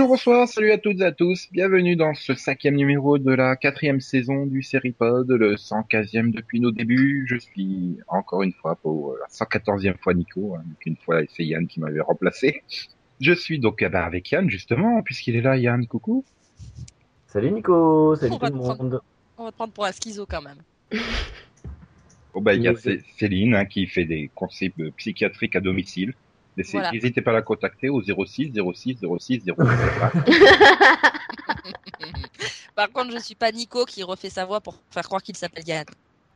Bonjour, bonsoir, salut à toutes et à tous. Bienvenue dans ce cinquième numéro de la quatrième saison du Seripod, le 115e depuis nos débuts. Je suis encore une fois pour la 114e fois Nico, hein, une fois c'est Yann qui m'avait remplacé. Je suis donc eh ben, avec Yann justement, puisqu'il est là. Yann, coucou. Salut Nico, salut On tout le prendre- monde. On va te prendre pour un schizo quand même. Bon bah il y a Céline hein, qui fait des conseils euh, psychiatriques à domicile. N'hésitez Voilà. n'hésitez pas à la contacter au 06 06 06 07. Par contre, je suis pas Nico qui refait sa voix pour faire croire qu'il s'appelle Yann.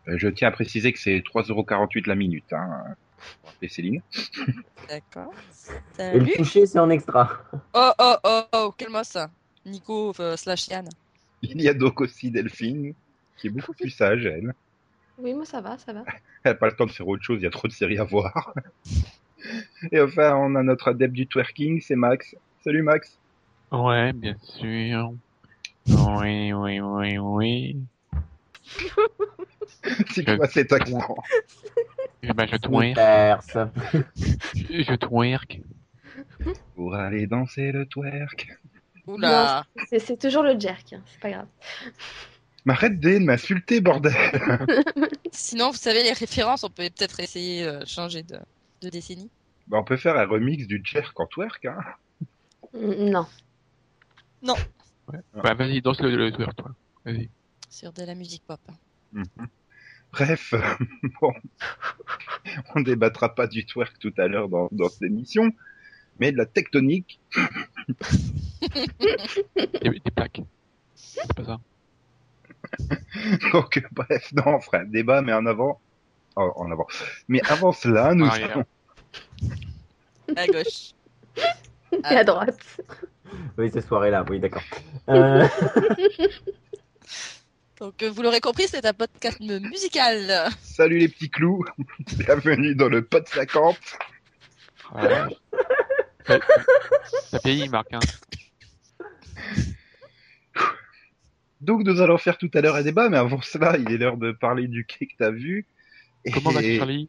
Euh, Je tiens à préciser que c'est 3,48€ la minute. Hein. Appeler Céline. D'accord. Et le Salut. toucher, c'est en extra. Oh oh oh oh, quel mot ça Nico euh, slash Yann. Il y a donc aussi Delphine, qui est beaucoup plus sage, elle. Oui, moi ça va, ça va. Elle n'a pas le temps de faire autre chose, il y a trop de séries à voir. Et enfin, on a notre adepte du twerking, c'est Max. Salut Max. Ouais, bien sûr. Oui, oui, oui, oui. C'est quoi cet accent? Eh ben, je twerk. Je, twerk. Pour aller danser le twerk. Oula. C'est toujours le jerk, hein, c'est pas grave. Mais arrête de m'insulter, bordel Sinon, vous savez, les références, on peut peut-être essayer euh, de changer de, de décennie. Bah, On peut faire un remix du jerk en twerk, hein Non. Ouais. Bah, vas-y, danse le, le twerk, toi. Vas-y. Sur de la musique pop. Mhm. Bref, bon, on débattra pas du twerk tout à l'heure dans, dans cette émission, mais de la tectonique. Des, des plaques. C'est pas ça. Donc, bref, non, on fera un débat, mais en avant. oh, en avant. Mais avant cela, nous allons À gauche. Et à droite. Oui, ces soirées-là, oui, d'accord. Euh, Donc, euh, vous l'aurez compris, c'est un podcast musical. Salut les petits clous, bienvenue dans le pod 50. Ouais. Ça, vieillit, Marc, hein. Donc nous allons faire tout à l'heure un débat, mais avant cela, il est l'heure de parler du quai que t'as vu. Et, Comment va Charlie?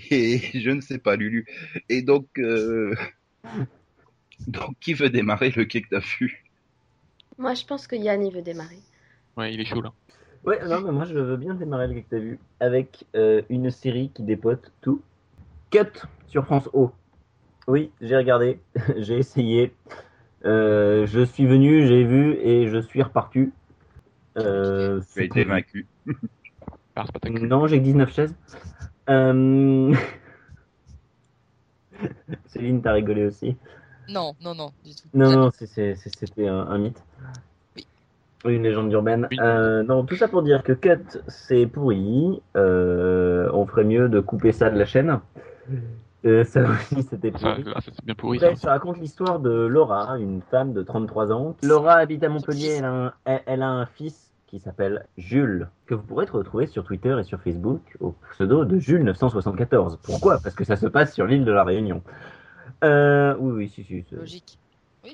Et je ne sais pas, Lulu. Et donc, euh... donc qui veut démarrer le quai que t'as vu Moi je pense que Yann il veut démarrer. Ouais, il est chaud, là. Ouais, non, mais moi je veux bien démarrer le t'as vu avec euh, une série qui dépote tout. Cut sur France O. Oui, j'ai regardé, j'ai essayé. Euh, je suis venu, j'ai vu et je suis reparti. Euh, Tu as été vaincu. Ah. Non, j'ai que 19 chaises. Euh... Céline, t'as rigolé aussi. Non, non, non, du tout. Non, non, c'était un, un mythe. Oui. Une légende urbaine. Oui. Euh, non, tout ça pour dire que Cut, c'est pourri. Euh, on ferait mieux de couper ça de la chaîne. Euh, ça aussi, c'était pourri. ah, ça, bien pourri, Bref, ça. ça raconte l'histoire de Laura, une femme de 33 ans. Laura habite à Montpellier, elle a un, elle- elle a un fils qui s'appelle Jules, que vous pourrez retrouver sur Twitter et sur Facebook au pseudo de Jules974. Pourquoi? Parce que ça se passe sur l'île de la Réunion. Euh, oui, oui, si, si. Logique.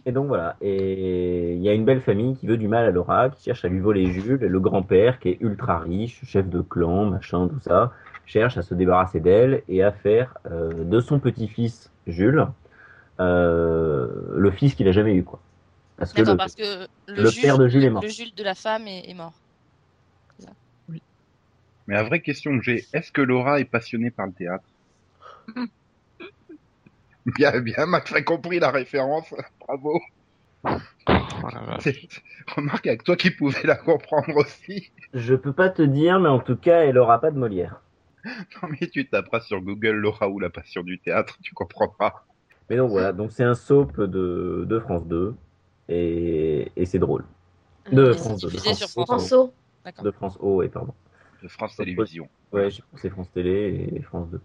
et donc voilà, et il y a une belle famille qui veut du mal à Laura, qui cherche à lui voler Jules, et le grand-père qui est ultra riche, chef de clan, machin, tout ça, cherche à se débarrasser d'elle et à faire euh, de son petit-fils Jules euh, le fils qu'il a jamais eu, quoi. Parce que le, parce que le, le Jules, père de Jules est mort. le Jules de la femme est, est mort. Mais la vraie question que j'ai, est-ce que Laura est passionnée par le théâtre? Bien, bien, Max a compris la référence. Bravo. Oh, Remarque avec toi qui pouvais la comprendre aussi. Je peux pas te dire, mais en tout cas, elle aura pas de Molière. Non mais tu taperas sur Google Laura ou la passion du théâtre, tu comprendras. Mais donc voilà, donc c'est un soap de, de France 2, et, et c'est drôle. De Euh, Et c'est France 2. De France. D'accord. De France O, et pardon. De France Télévisions. Ouais, je pas, c'est France Télé et France 2.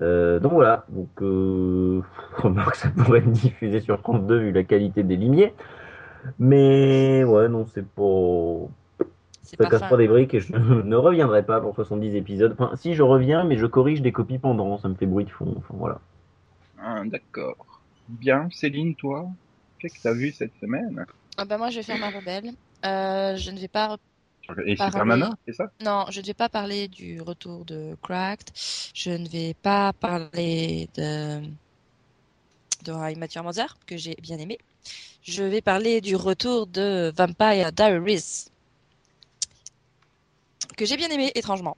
Euh, donc voilà, donc euh, remarque ça pourrait être diffusé sur France 2 vu la qualité des limiers. Mais ouais, non, c'est pas. C'est Ça pas casse fin. pas des briques et je ne reviendrai pas pour 70 épisodes. Enfin, si je reviens, mais je corrige des copies pendant, ça me fait bruit de fond. Enfin voilà. Ah, D'accord. Bien, Céline, toi, qu'est-ce que t'as vu cette semaine? Ah bah moi, je vais faire ma rebelle. Euh, je ne vais pas Et Parler. Supermana, c'est ça? Non, je ne vais pas parler du retour de Cracked. Je ne vais pas parler de de Your Mother, que j'ai bien aimé. Je vais parler du retour de Vampire Diaries, que j'ai bien aimé, étrangement.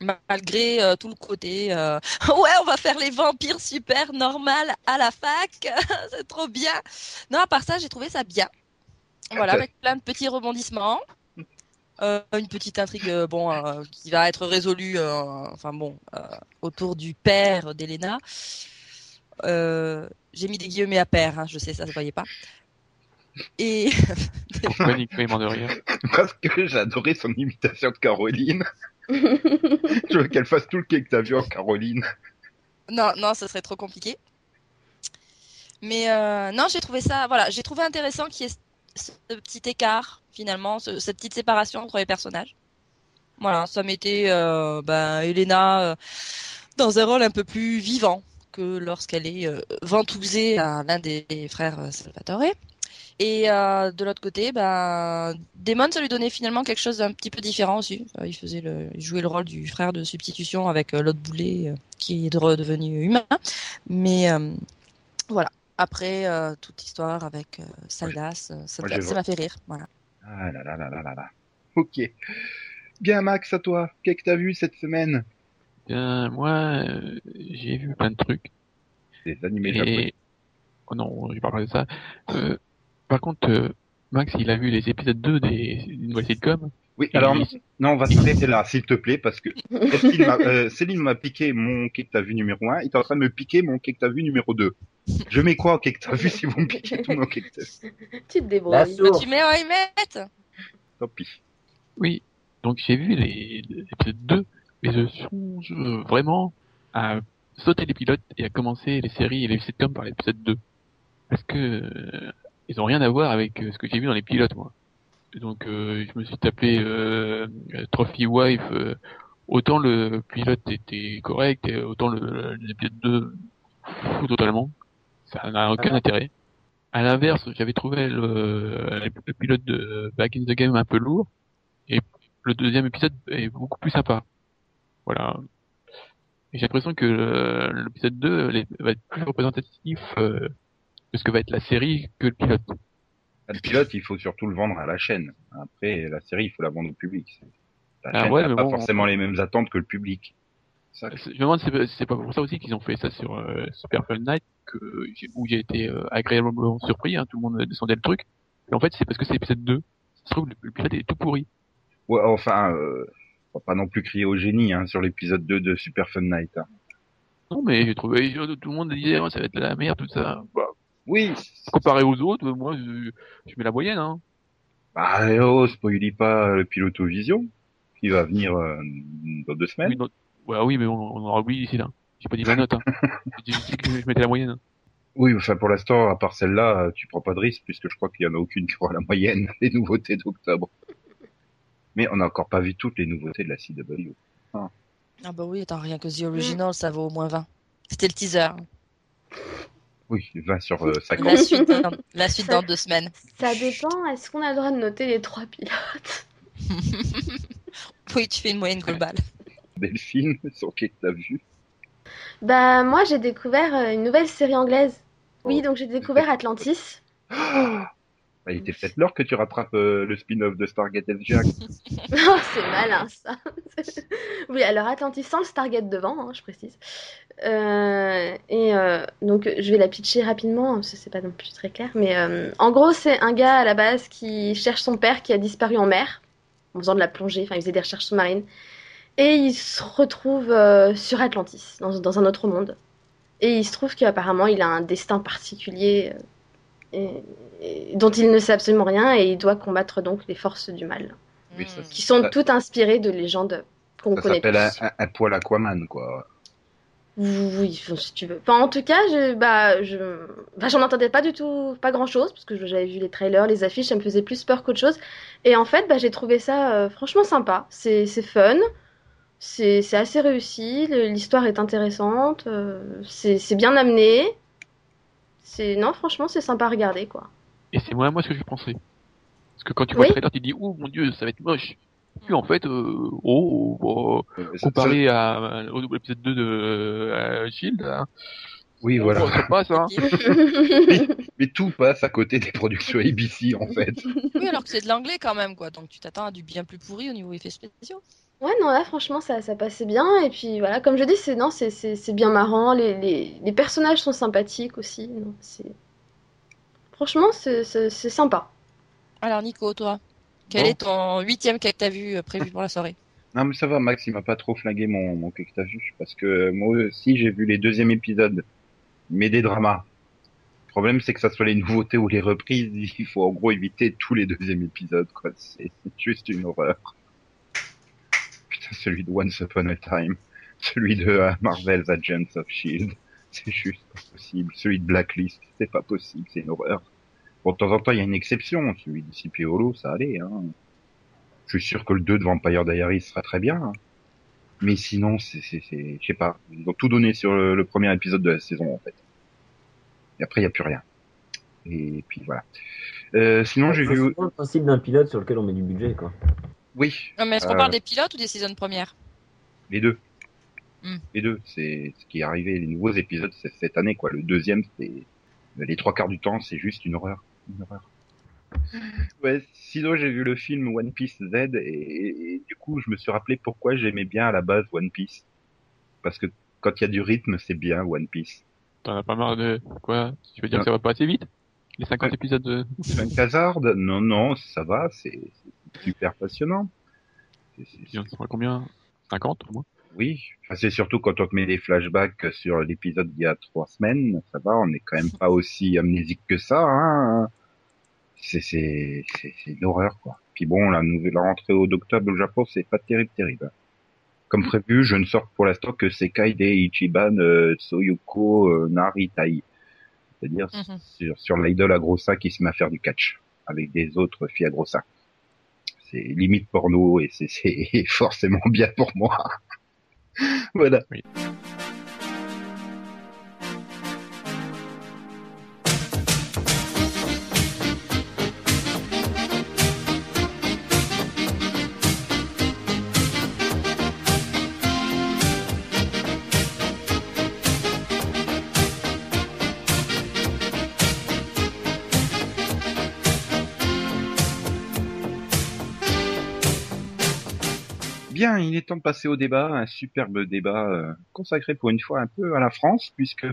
Malgré euh, tout le côté, euh, ouais, on va faire les vampires super normal à la fac, c'est trop bien. Non, à part ça, j'ai trouvé ça bien. Voilà, avec plein de petits rebondissements. Euh, une petite intrigue euh, bon euh, qui va être résolue euh, enfin bon euh, autour du père d'Elena. Euh, j'ai mis des guillemets à père, hein, je sais ça se voyait pas. Et Pourquoi Nico est mort de rire? Parce que j'ai adoré son imitation de Caroline. Je veux qu'elle fasse tout le que t'as vu en Caroline. non non, ce serait trop compliqué. Mais euh, non, j'ai trouvé ça voilà, j'ai trouvé intéressant qu'il y ait ce petit écart finalement, ce- cette petite séparation entre les personnages. Voilà, ça mettait euh, ben, Elena euh, dans un rôle un peu plus vivant que lorsqu'elle est euh, ventousée à l'un des frères Salvatore. Et euh, de l'autre côté, ben, Damon, ça lui donnait finalement quelque chose d'un petit peu différent aussi. Euh, Il faisait le, il jouait le rôle du frère de substitution avec euh, l'autre boulet euh, qui est redevenu humain. Mais euh, voilà. Après euh, toute histoire avec euh, euh, ça j'ai- m'a fait rire. Voilà. Ah là là là là là là. Ok. Bien, Max, à toi. Qu'est-ce que t'as vu cette semaine? Bien, moi, euh, j'ai vu plein de trucs. Des animés japonais. Oh non, je parle pas de ça. Euh, par contre, euh, Max, il a vu les épisodes 2 des, des nouvelles sitcoms. Oui, alors, il- non, on va s'arrêter là, s'il te plaît, parce que Céline m'a euh, Céline m'a piqué mon quai que t'as vu numéro 1, il est en train de me piquer mon quai que t'as vu numéro 2. Je mets quoi au quai que t'as vu si vous me piquez tout mon quai que t'as vu tu te débrouilles. Bah, tu mets ils mettent Tant pis. Oui, donc j'ai vu les, les épisodes 2, mais je songe vraiment à sauter les pilotes et à commencer les séries et les sitcoms par l'épisode 2. Parce que euh, ils ont rien à voir avec euh, ce que j'ai vu dans les pilotes, moi. Donc euh, je me suis tapé euh, Trophy Wife, euh, autant le pilote était correct, et autant le l'épisode 2 fou totalement. Ça n'a aucun Ah. intérêt. À l'inverse, j'avais trouvé le, le pilote de Back in the Game un peu lourd, et le deuxième épisode est beaucoup plus sympa. Voilà. Et j'ai l'impression que euh, l'épisode 2 les- va être plus représentatif euh, de ce que va être la série que le pilote. Le pilote, il faut surtout le vendre à la chaîne. Après, la série, il faut la vendre au public. La Ah chaîne ouais, n'a pas bon, forcément les mêmes attentes que le public. Ça, Je me demande si c'est- pas pour ça aussi qu'ils ont fait ça sur euh, Super Fun Night, que où j'ai été euh, agréablement surpris, hein, tout le monde descendait le truc. Et en fait, c'est parce que c'est l'épisode 2. Ça se trouve, le, le pilote est tout pourri. Ouais, enfin, euh, faut pas non plus crier au génie hein, sur l'épisode 2 de Super Fun Night. hein. Non, mais j'ai trouvé, tout le monde disait, oh, ça va être la merde, tout ça. Bah, Oui. comparé aux autres, moi, je, je mets la moyenne, hein. Bah, oh, spoilie pas le pilote vision qui va venir euh, dans deux semaines. Oui, non- ouais, oui, mais on, on aura oublié d'ici là. J'ai pas dit ma note, hein. Dit que je mettais la moyenne. hein. Oui, enfin pour l'instant, à part celle-là, tu prends pas de risque puisque je crois qu'il y en a aucune qui aura la moyenne des nouveautés d'octobre. Mais on n'a encore pas vu toutes les nouveautés de la CW. Ah bah oui, attends, rien que The Original, ça vaut au moins 20. C'était le teaser. Oui, 20 sur euh, 50. La suite, dans, la suite Ça- dans deux semaines. Ça dépend, est-ce qu'on a le droit de noter les trois pilotes? Oui, tu fais une moyenne globale. Delphine, sur qui que t'as vu? Bah, moi j'ai découvert euh, une nouvelle série anglaise. Oui, Oh. donc j'ai découvert Atlantis. bah, Il était peut-être l'heure que tu rattrapes euh, le spin-off de Stargate FGA. Oh, c'est malin ça. oui, alors Atlantis sans le Stargate devant, hein, je précise. Euh, et euh, donc je vais la pitcher rapidement, parce que c'est pas non plus très clair. Mais en gros, c'est un gars à la base qui cherche son père qui a disparu en mer, en faisant de la plongée, enfin il faisait des recherches sous-marines. Et il se retrouve sur Atlantis, dans, dans un autre monde. Et il se trouve qu'apparemment il a un destin particulier dont il ne sait absolument rien et il doit combattre donc les forces du mal Oui, ça, qui sont Ça- toutes inspirées de légendes qu'on Ça connaît s'appelle un, un, poil Aquaman, quoi. Oui, si tu veux. Enfin, en tout cas, je, bah, je, j'en entendais pas du tout, pas grand chose, parce que j'avais vu les trailers, les affiches, ça me faisait plus peur qu'autre chose. Et en fait, bah, j'ai trouvé ça euh, franchement sympa. C'est, fun, c'est, assez réussi, l'histoire est intéressante, euh, c'est bien amené. C'est non, franchement, c'est sympa à regarder, quoi. Et c'est moins moi ce que je pensais. Parce que quand tu vois Oui. le trailer, tu te dis, oh mon dieu, ça va être moche. Puis en fait, euh, oh, oh, Euh, ça- comparé à, au nouvel épisode 2 de euh, Shield, hein, Oui, oh, voilà. ça passe, hein. Mais tout passe à côté des productions ABC, en fait. Oui, alors que c'est de l'anglais quand même, quoi. Donc tu t'attends à du bien plus pourri au niveau effets spéciaux. Ouais, non, là, franchement, ça, ça passait bien. Et puis, voilà, comme je dis, c'est non, c'est, c'est, c'est bien marrant. Les, les, les personnages sont sympathiques aussi. Non, c'est... Franchement, c'est, c'est, c'est sympa. Alors Nico, toi, quel Bon. est ton huitième que t'as vu euh, prévu pour la soirée? Non, mais ça va, Max, il m'a pas trop flingué mon, mon que t'as vu, parce que moi aussi, j'ai vu les deuxièmes épisodes, mais des dramas. Le problème, c'est que ça soit les nouveautés ou les reprises, il faut en gros éviter tous les deuxièmes épisodes, quoi. C'est c'est juste une horreur. Celui de Once Upon a Time, celui de euh, Marvel's Agents of Shield, c'est juste pas possible. Celui de Blacklist, c'est pas possible, c'est une horreur. Bon, de temps en temps, il y a une exception, celui de CP Hollow, ça allait, hein. Je suis sûr que le 2 de Vampire Diaries sera très bien. hein. Mais sinon, c'est, c'est, c'est, je sais pas. Ils ont tout donné sur le, le premier épisode de la saison, en fait. Et après, il n'y a plus rien. Et puis voilà. Euh, sinon, j'ai C'est vu, souvent le principe d'un pilote sur lequel on met du budget, quoi. Oui, Non, mais est-ce qu'on Euh. parle des pilotes ou des saisons premières les deux. Hmm. Les deux. C'est ce qui est arrivé, les nouveaux épisodes, c'est cette année, quoi. Le deuxième, c'est, les trois quarts du temps, c'est juste une horreur. Une horreur. Ouais, sinon j'ai vu le film One Piece Z et, et- et du coup je me suis rappelé pourquoi j'aimais bien à la base One Piece. Parce que quand il y a du rythme, c'est bien One Piece. T'en as pas marre de quoi? Tu veux dire que ça va pas assez vite? Les 50 Ouais. épisodes de... Un Hazard Non, non, ça va, c'est super passionnant. Il y en a combien 50 au moins? Oui, enfin, c'est surtout quand on te met des flashbacks sur l'épisode d'il y a trois semaines, ça va, on n'est quand même pas aussi amnésique que ça. Hein. C'est c'est c'est c'est une horreur quoi. Puis bon, la nouvelle rentrée au d'octobre au Japon, c'est pas terrible terrible. Comme prévu, je ne sors pour l'instant que Sekai de Ichiban euh, Tsoyuko euh, Naritai, c'est-à-dire Mhm. sur sur l'idole à gros seins qui se met à faire du catch avec des autres filles à gros seins. C'est limite porno et c'est forcément bien pour moi. voilà. Temps de passer au débat, un superbe débat euh, consacré pour une fois un peu à la France, puisque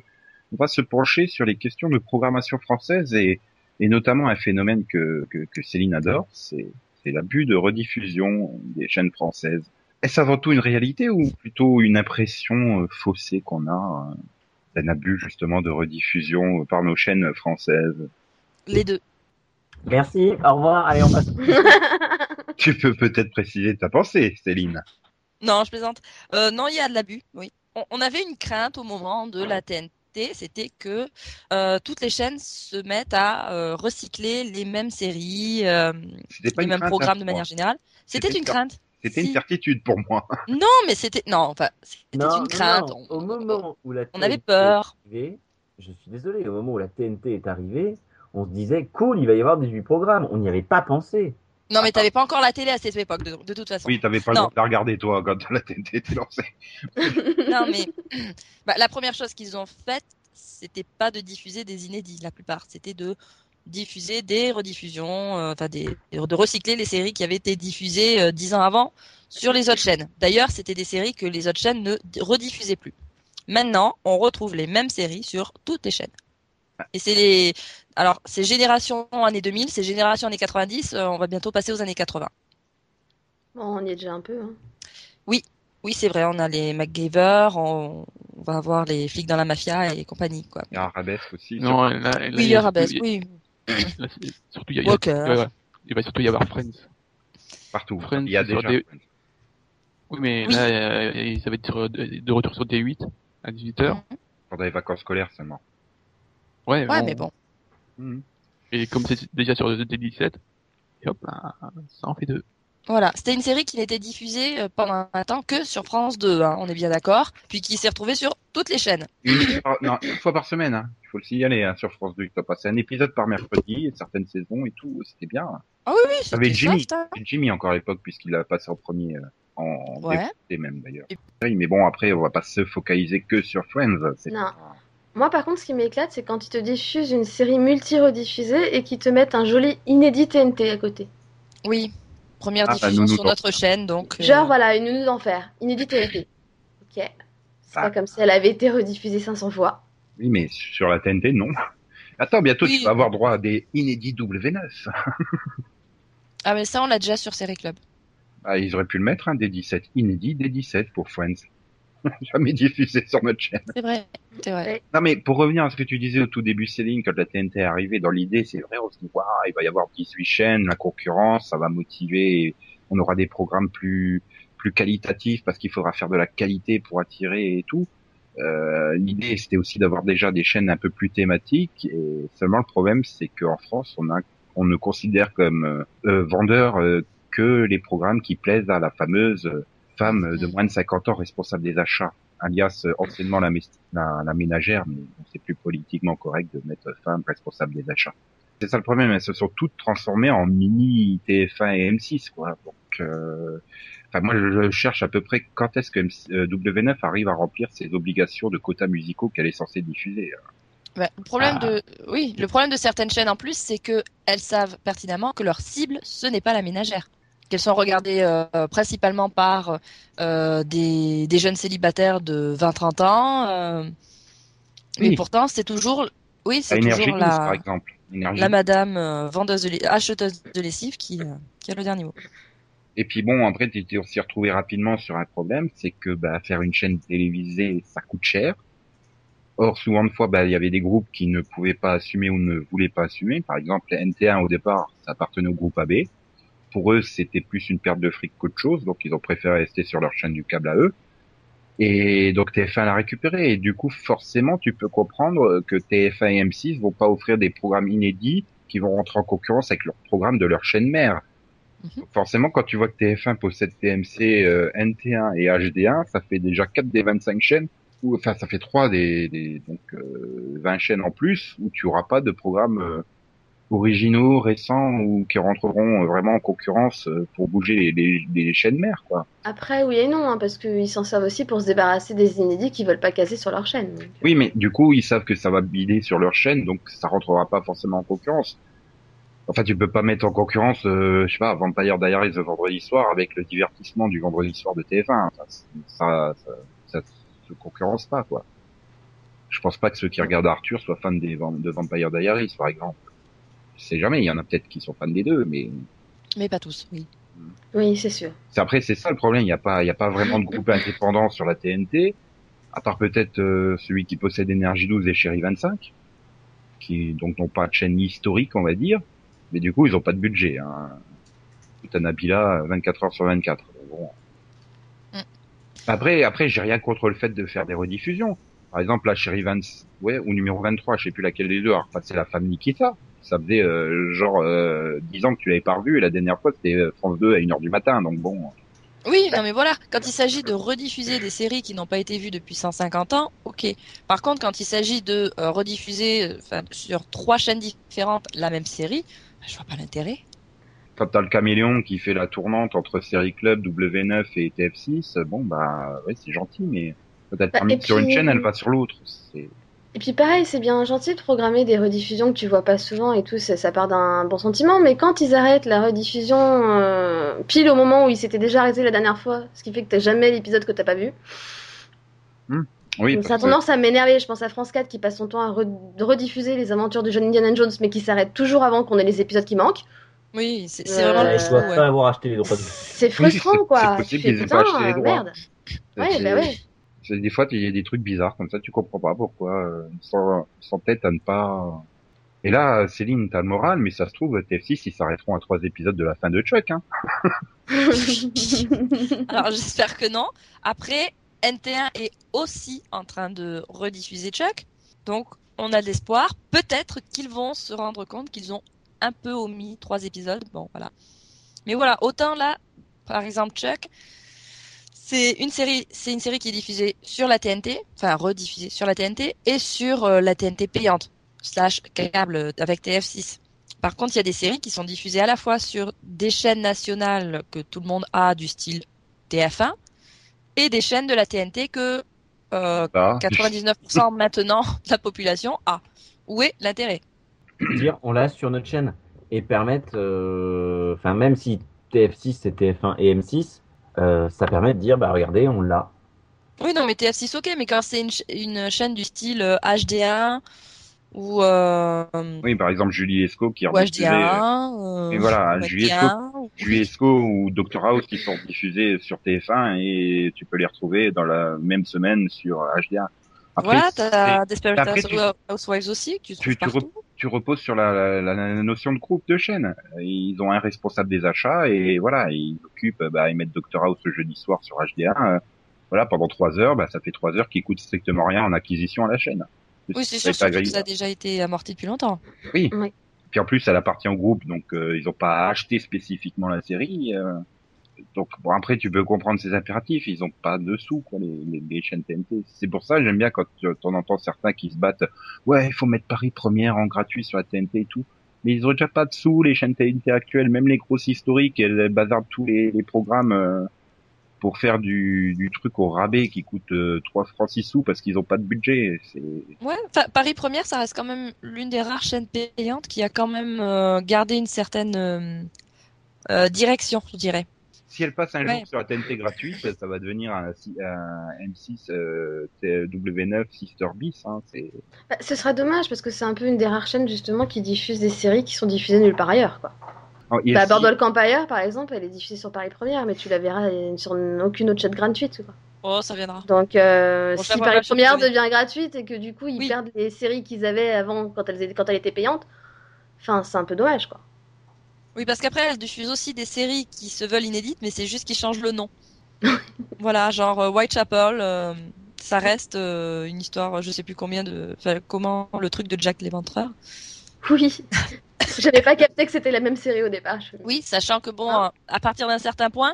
on va se pencher sur les questions de programmation française et, et notamment un phénomène que, que, que Céline adore, c'est c'est l'abus de rediffusion des chaînes françaises. Est-ce avant tout une réalité ou plutôt une impression euh, faussée qu'on a euh, d'un abus justement de rediffusion par nos chaînes françaises? Les deux. Merci, au revoir, allez, on passe. Tu peux peut-être préciser ta pensée, Céline. Non, je plaisante. Euh, non, il y a de l'abus, oui. On, on avait une crainte au moment de la TNT, c'était que euh, toutes les chaînes se mettent à euh, recycler les mêmes séries, euh, les mêmes programmes de manière générale. C'était une crainte. C'était Si. une certitude pour moi. Non, mais c'était non, enfin, c'était une crainte. non, Au moment où la on avait peur. est arrivée, je suis désolé, au moment où la TNT est arrivée, on se disait, cool, il va y avoir 18 programmes. On n'y avait pas pensé. Non, mais t'avais pas encore la télé à cette époque, de, de toute façon. Oui, t'avais pas le droit de la regarder, toi, quand la TNT était lancée. Non, mais bah, la première chose qu'ils ont faite, c'était pas de diffuser des inédits, la plupart. C'était de diffuser des rediffusions, euh, enfin des, de recycler les séries qui avaient été diffusées euh, dix ans avant sur les autres chaînes. D'ailleurs, c'était des séries que les autres chaînes ne rediffusaient plus. Maintenant, on retrouve les mêmes séries sur toutes les chaînes. Et c'est les, alors c'est génération années 2000, c'est génération années 90. euh, on va bientôt passer aux années 80. Bon, on y est déjà un peu. Hein. Oui, c'est vrai, on a les MacGyver, on, on va avoir les flics dans la mafia et compagnie, quoi. Il y a Arabesque aussi. Non, là, là, Oui, il y a Arabesque, oui. là, surtout, il y a, il y il va surtout y avoir Friends. partout. Friends Il y a déjà. des- Oui, mais Oui. là, euh, ça va être de, de retour sur D8 à 18h. Pendant les vacances scolaires seulement. Ouais, Ouais, mais bon. Mhm. Et comme c'est déjà sur D17, et hop, là, ça en fait deux. Voilà, c'était une série qui n'était diffusée euh, pendant un temps que sur France 2, hein, on est bien d'accord, puis qui s'est retrouvée sur toutes les chaînes. Une, fois par- non, une fois par semaine, hein. il faut le signaler hein, sur France 2. Il doit passer un épisode par mercredi, et certaines saisons et tout, c'était bien. Ah oui, oui, c'était Jimmy. soft, hein. Jimmy encore à l'époque, puisqu'il a passé en premier, euh, en Ouais. Même d'ailleurs. Et- Oui, mais bon, après, on va pas se focaliser que sur Friends. Non. Moi, par contre, ce qui m'éclate, c'est quand ils te diffusent une série multi-rediffusée et qu'ils te mettent un joli inédit TNT à côté. Oui, première Ah, bah, diffusion sur notre chaîne, donc. euh, Genre, voilà, une nounou d'enfer. Inédit TNT. Ok. C'est Ah. pas comme si elle avait été rediffusée 500 fois. Oui, mais sur la TNT, non. Attends, bientôt Oui. tu vas avoir droit à des inédits W9. Ah, mais ça, on l'a déjà sur Série Club. Ah, ils auraient pu le mettre, hein, des 17 inédits, des 17 pour Friends. Jamais diffusé sur notre chaîne. C'est vrai, c'est vrai. Non, mais pour revenir à ce que tu disais au tout début, Céline, quand la TNT est arrivée, dans l'idée, c'est vrai, on se dit, Waouh, il va y avoir 18 chaînes, la concurrence, ça va motiver, on aura des programmes plus, plus qualitatifs parce qu'il faudra faire de la qualité pour attirer et tout. Euh, l'idée, c'était aussi d'avoir déjà des chaînes un peu plus thématiques, et seulement le problème, c'est qu'en France, on a, on ne considère comme euh, euh, vendeur euh, que les programmes qui plaisent à la fameuse euh, femme de moins de 50 ans responsable des achats alias euh, anciennement la, mé- la, la ménagère, mais c'est plus politiquement correct de mettre femme responsable des achats. C'est ça le problème, elles se sont toutes transformées en mini TF1 et M6, quoi. Donc, euh, enfin, moi, je, cherche à peu près quand est-ce que euh, W9 arrive à remplir ses obligations de quotas musicaux qu'elle est censée diffuser. Ouais, le problème Ah. de, oui, le problème de certaines chaînes en plus, c'est que elles savent pertinemment que leur cible, ce n'est pas la ménagère. Qu'elles sont regardées euh, principalement par euh, des, des jeunes célibataires de 20-30 ans. euh, Oui. Mais pourtant, c'est toujours, oui, c'est toujours 12, par la, exemple. Énergie la madame euh, vendeuse de lait- acheteuse de lessive qui, qui a le dernier mot. Et puis bon, après, tu t'es aussi retrouvé rapidement sur un problème, c'est que bah, faire une chaîne télévisée, ça coûte cher. Or, souvent de fois, bah, il y avait des groupes qui ne pouvaient pas assumer ou ne voulaient pas assumer. Par exemple, NT1 au départ, ça appartenait au groupe AB. Pour eux, c'était plus une perte de fric qu'autre chose, donc ils ont préféré rester sur leur chaîne du câble à eux. Et donc TF1 l'a récupéré. Et du coup, forcément, tu peux comprendre que TF1 et M6 vont pas offrir des programmes inédits qui vont rentrer en concurrence avec leurs programmes de leur chaîne mère. Donc forcément, quand tu vois que TF1 possède TMC, euh, NT1 et HD1, ça fait déjà 4 des 25 chaînes, ou enfin ça fait 3 des, des donc euh, 20 chaînes en plus, où tu auras pas de programmes euh, originaux, récents, ou qui rentreront vraiment en concurrence euh, pour bouger les, les, les chaînes mères, quoi. Après, oui et non, hein, parce qu'ils s'en servent aussi pour se débarrasser des inédits qu'ils veulent pas casser sur leur chaîne. donc, euh, Oui, mais du coup, ils savent que ça va bider sur leur chaîne, donc ça rentrera pas forcément en concurrence. Enfin, tu peux pas mettre en concurrence, euh, je sais pas, Vampire Diaries le vendredi soir avec le divertissement du vendredi soir de TF1. Ça, ça, ça, ça se concurrence pas, quoi. Je pense pas que ceux qui regardent Arthur soient fans des, de Vampire Diaries, par exemple. Je sais jamais, il y en a peut-être qui sont fans des deux, mais Mais pas tous, oui. Oui, c'est sûr. c'est après c'est ça le problème. Il n'y a pas il y a pas vraiment de groupe indépendant sur la TNT, à part peut-être euh, celui qui possède Énergie 12 et Chéri 25, qui donc n'ont pas de chaîne historique on va dire, mais du coup ils ont pas de budget. Hein. Tout un Nabila 24 heures sur 24. Bon. Mm. Après après j'ai rien contre le fait de faire des rediffusions. Par exemple la Chéri 20 ouais ou numéro 23, je sais plus laquelle des deux. Alors c'est la famille Nikita. Ça faisait euh, genre euh, 10 ans que tu l'avais pas revu et la dernière fois c'était euh, France 2 à 1h du matin donc bon. Oui, non mais voilà, quand il s'agit de rediffuser des séries qui n'ont pas été vues depuis 150 ans, ok. Par contre, quand il s'agit de euh, rediffuser euh, sur trois chaînes différentes la même série, bah, je vois pas l'intérêt. quand t'as le caméléon qui fait la tournante entre Série Club, W9 et TF6, bon bah ouais c'est gentil, mais quand elle Bah, termine sur une chaîne, elle va sur l'autre. C'est- Et puis pareil, c'est bien gentil de programmer des rediffusions que tu vois pas souvent et tout, ça, ça part d'un bon sentiment, mais quand ils arrêtent la rediffusion euh, pile au moment où il s'était déjà arrêté la dernière fois, ce qui fait que t'as jamais l'épisode que t'as pas vu, Oui, donc ça a tendance à m'énerver. Je pense à France 4 qui passe son temps à re- rediffuser les aventures de John Indiana Jones, mais qui s'arrête toujours avant qu'on ait les épisodes qui manquent. Oui, c'est c'est Euh, vraiment le Ils doivent ouais. pas avoir acheté les droits de C'est frustrant, quoi. c'est Tu possible fais, qu'ils aient putain, pas acheté les droits. merde. Ouais, bah ouais. C'est- Des fois, il y a des trucs bizarres comme ça, tu comprends pas pourquoi euh, ils sont, ils sont tête à ne pas. Et là, Céline, t'as le moral, mais ça se trouve, TF6, ils s'arrêteront à trois épisodes de la fin de Chuck. Hein. Alors j'espère que non. Après, NT1 est aussi en train de rediffuser Chuck, donc on a de l'espoir. Peut-être qu'ils vont se rendre compte qu'ils ont un peu omis trois épisodes. Bon, voilà. Mais voilà, autant là, par exemple Chuck, C'est une série, c'est une série qui est diffusée sur la TNT, enfin rediffusée sur la TNT et sur euh, la TNT payante slash câble avec TF6. Par contre, il y a des séries qui sont diffusées à la fois sur des chaînes nationales que tout le monde a du style TF1 et des chaînes de la TNT que euh, Ah. 99% maintenant de la population a. Où est l'intérêt? Dire on l'a sur notre chaîne et permettre, euh, enfin même si TF6 c'est TF1 et M6, euh, ça permet de dire bah regardez on l'a. Oui, non, mais TF6, ok, mais quand c'est une, ch- une chaîne du style euh, HD1 ou, euh, Oui, par exemple, Julie Esco qui ou rediffusait, euh, HD1, euh, et voilà, ou Julie HD1, ou- Julie Esco ou Dr House qui sont diffusés sur TF1 et tu peux les retrouver dans la même semaine sur HDA. Après, voilà, t'as Desperate après, tu- Housewives aussi, que tu trouves tu, tu. Tu reposes sur la, la, la notion de groupe de chaîne. Ils ont un responsable des achats et voilà, ils occupent, bah, ils mettent Dr House le jeudi soir sur HDA. euh, voilà, pendant trois heures, bah, ça fait trois heures qui coûtent strictement rien en acquisition à la chaîne. Oui, c'est sûr, surtout que ça a déjà été amorti depuis longtemps. Oui. Oui. Puis en plus, elle appartient au groupe, donc euh, ils n'ont pas acheté spécifiquement la série. euh, donc bon, après, tu peux comprendre ces impératifs. Ils ont pas de sous, quoi, les, chaînes TNT. C'est pour ça, j'aime bien quand tu en entends certains qui se battent. Ouais, il faut mettre Paris Première en gratuit sur la TNT et tout. Mais ils ont déjà pas de sous, les chaînes TNT actuelles, même les grosses historiques, elles bazardent tous les, programmes euh, pour faire du, truc au rabais qui coûte euh, 3 francs 6 sous parce qu'ils ont pas de budget. Ouais, Paris Première, ça reste quand même l'une des rares chaînes payantes qui a quand même euh, gardé une certaine euh, euh, direction, je dirais. Si elle passe un Ouais. jour sur la TNT gratuite, ça va devenir un, un M6 euh, W9 Sister Bis. Hein, c'est Bah, ce sera dommage parce que c'est un peu une des rares chaînes justement qui diffuse des séries qui sont diffusées nulle part ailleurs. Quoi. Oh, Bah, si- Boardwalk Empire par exemple, elle est diffusée sur Paris Première, mais tu la verras sur aucune autre chaîne gratuite. Quoi. Oh, ça viendra. Donc euh, Bon, si Paris Première devient gratuite et que du coup ils Oui. perdent les séries qu'ils avaient avant quand elles, étaient- quand elles étaient payantes, enfin c'est un peu dommage quoi. Oui, parce qu'après, elle diffuse aussi des séries qui se veulent inédites, mais c'est juste qu'ils changent le nom. voilà, genre euh, Whitechapel, euh, ça reste euh, une histoire, je sais plus combien de, enfin, comment le truc de Jack l'Éventreur. Oui, j'avais pas capté que c'était la même série au départ. je- Oui, sachant que bon, Ah. à partir d'un certain point,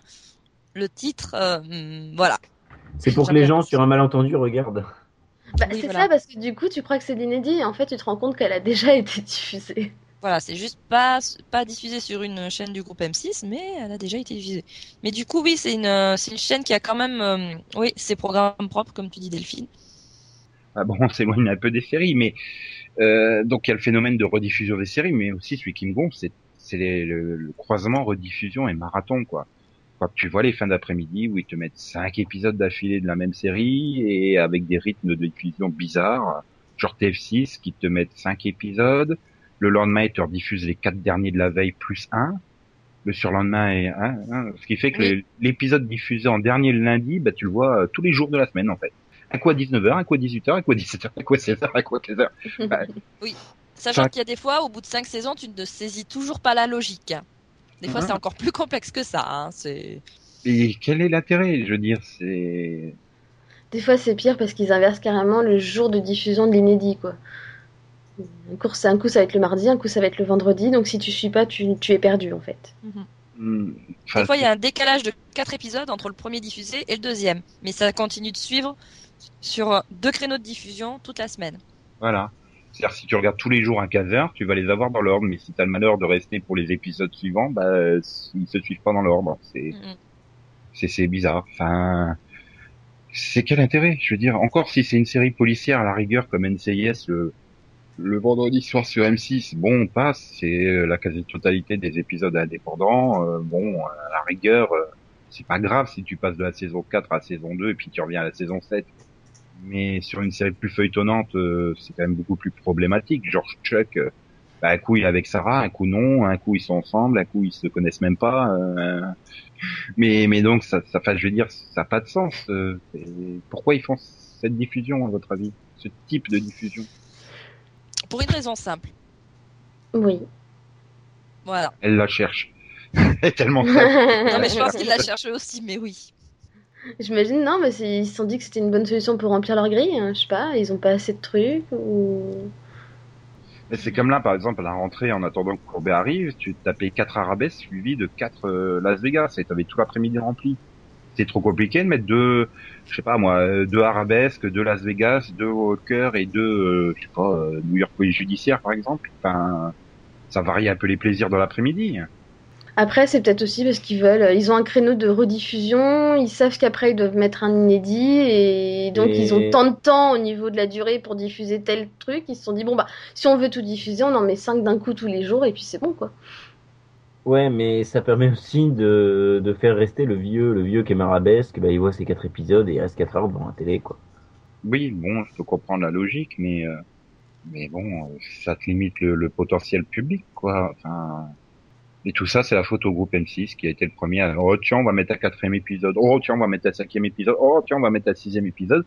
le titre, euh, hmm, voilà. C'est pour que les gens sur un malentendu regardent. Bah, Oui, c'est voilà. ça parce que du coup tu crois que c'est l'inédit et en fait tu te rends compte qu'elle a déjà été diffusée. Voilà, c'est juste pas pas diffusé sur une chaîne du groupe M6, mais elle a déjà été diffusée. Mais du coup, oui, c'est une euh, c'est une chaîne qui a quand même, euh, oui, ses programmes propres, comme tu dis, Delphine. Ah bon, on s'éloigne un peu des séries, mais euh, donc il y a le phénomène de rediffusion des séries, mais aussi celui qui me gonfle, c'est c'est le croisement rediffusion et marathon quoi. Quand tu vois les fins d'après-midi où ils te mettent cinq épisodes d'affilée de la même série et avec des rythmes de diffusion bizarres, genre TF6 qui te mettent cinq épisodes, le lendemain ils te rediffusent les quatre derniers de la veille plus un, le surlendemain est un, un, ce qui fait que Oui. l'épisode diffusé en dernier le lundi, bah tu le vois euh, tous les jours de la semaine en fait. À 19h, un coup à 18h, un coup à 17h, un coup à 16h, un coup à 15h. Bah, Sachant Ça- qu'il y a des fois, au bout de cinq saisons, tu ne saisis toujours pas la logique. Des fois, Mhm. c'est encore plus complexe que ça. Hein. C'est Et quel est l'intérêt Je veux dire, c'est Des fois, c'est pire parce qu'ils inversent carrément le jour de diffusion de l'inédit, quoi. Un coup, c'est- un coup, ça va être le mardi, un coup, ça va être le vendredi. Donc, si tu suis pas, tu, tu es perdu, en fait. Hmm, enfin, des fois, il y a un décalage de quatre épisodes entre le premier diffusé et le deuxième, mais ça continue de suivre sur deux créneaux de diffusion toute la semaine. voilà. C'est-à-dire si tu regardes tous les jours à 15 heures, tu vas les avoir dans l'ordre, mais si tu as le malheur de rester pour les épisodes suivants, bah ils se suivent pas dans l'ordre. C'est Mhm. c'est c'est bizarre. Enfin, c'est quel intérêt? Je veux dire, encore si c'est une série policière à la rigueur comme NCIS le le vendredi soir sur M6, bon, on passe, c'est euh, la quasi-totalité des épisodes indépendants. euh, bon, à la rigueur, euh, c'est pas grave si tu passes de la saison 4 à la saison 2 et puis tu reviens à la saison 7. Mais sur une série plus feuilletonnante, euh, c'est quand même beaucoup plus problématique. Genre Chuck, euh, bah, un coup il est avec Sarah, un coup non, un coup ils sont ensemble, un coup ils se connaissent même pas. euh, mais mais donc ça, ça, je veux dire, ça n'a pas de sens. euh, pourquoi ils font cette diffusion à votre avis, ce type de diffusion? Pour une raison simple. Oui. Voilà. Elle la cherche. Elle est tellement simple. Non, mais je pense qu'ils la cherchaient aussi, mais oui. J'imagine, non, mais c'est- ils se sont dit que c'était une bonne solution pour remplir leur grille. hein, je sais pas, ils ont pas assez de trucs ou. Mais c'est comme là, par exemple, à la rentrée, en attendant que Courbet arrive, tu tapais quatre arabesques suivis de quatre euh, Las Vegas et t'avais tout l'après-midi rempli. C'était trop compliqué de mettre deux, je sais pas moi, euh, deux arabesques, deux Las Vegas, deux Walker et deux, euh, je sais pas, euh, New York Police Judiciaire par exemple. Enfin, ça varie un peu les plaisirs dans l'après-midi. Après, c'est peut-être aussi parce qu'ils veulent, ils ont un créneau de rediffusion, ils savent qu'après ils doivent mettre un inédit et donc Et- ils ont tant de temps au niveau de la durée pour diffuser tel truc. Ils se sont dit bon bah si on veut tout diffuser, on en met cinq d'un coup tous les jours et puis c'est bon quoi. Ouais, mais ça permet aussi de, de faire rester le vieux, le vieux qui est marabesque, bah, il voit ses quatre épisodes et il reste 4 heures devant la télé, quoi. Oui, bon, je peux comprendre la logique, mais euh, mais bon, euh, ça te limite le, potentiel public, et tout ça, c'est la faute au groupe M6 qui a été le premier. À, oh tiens, on va mettre un quatrième épisode. Oh tiens, on va mettre un cinquième épisode. Oh tiens, on va mettre un sixième épisode.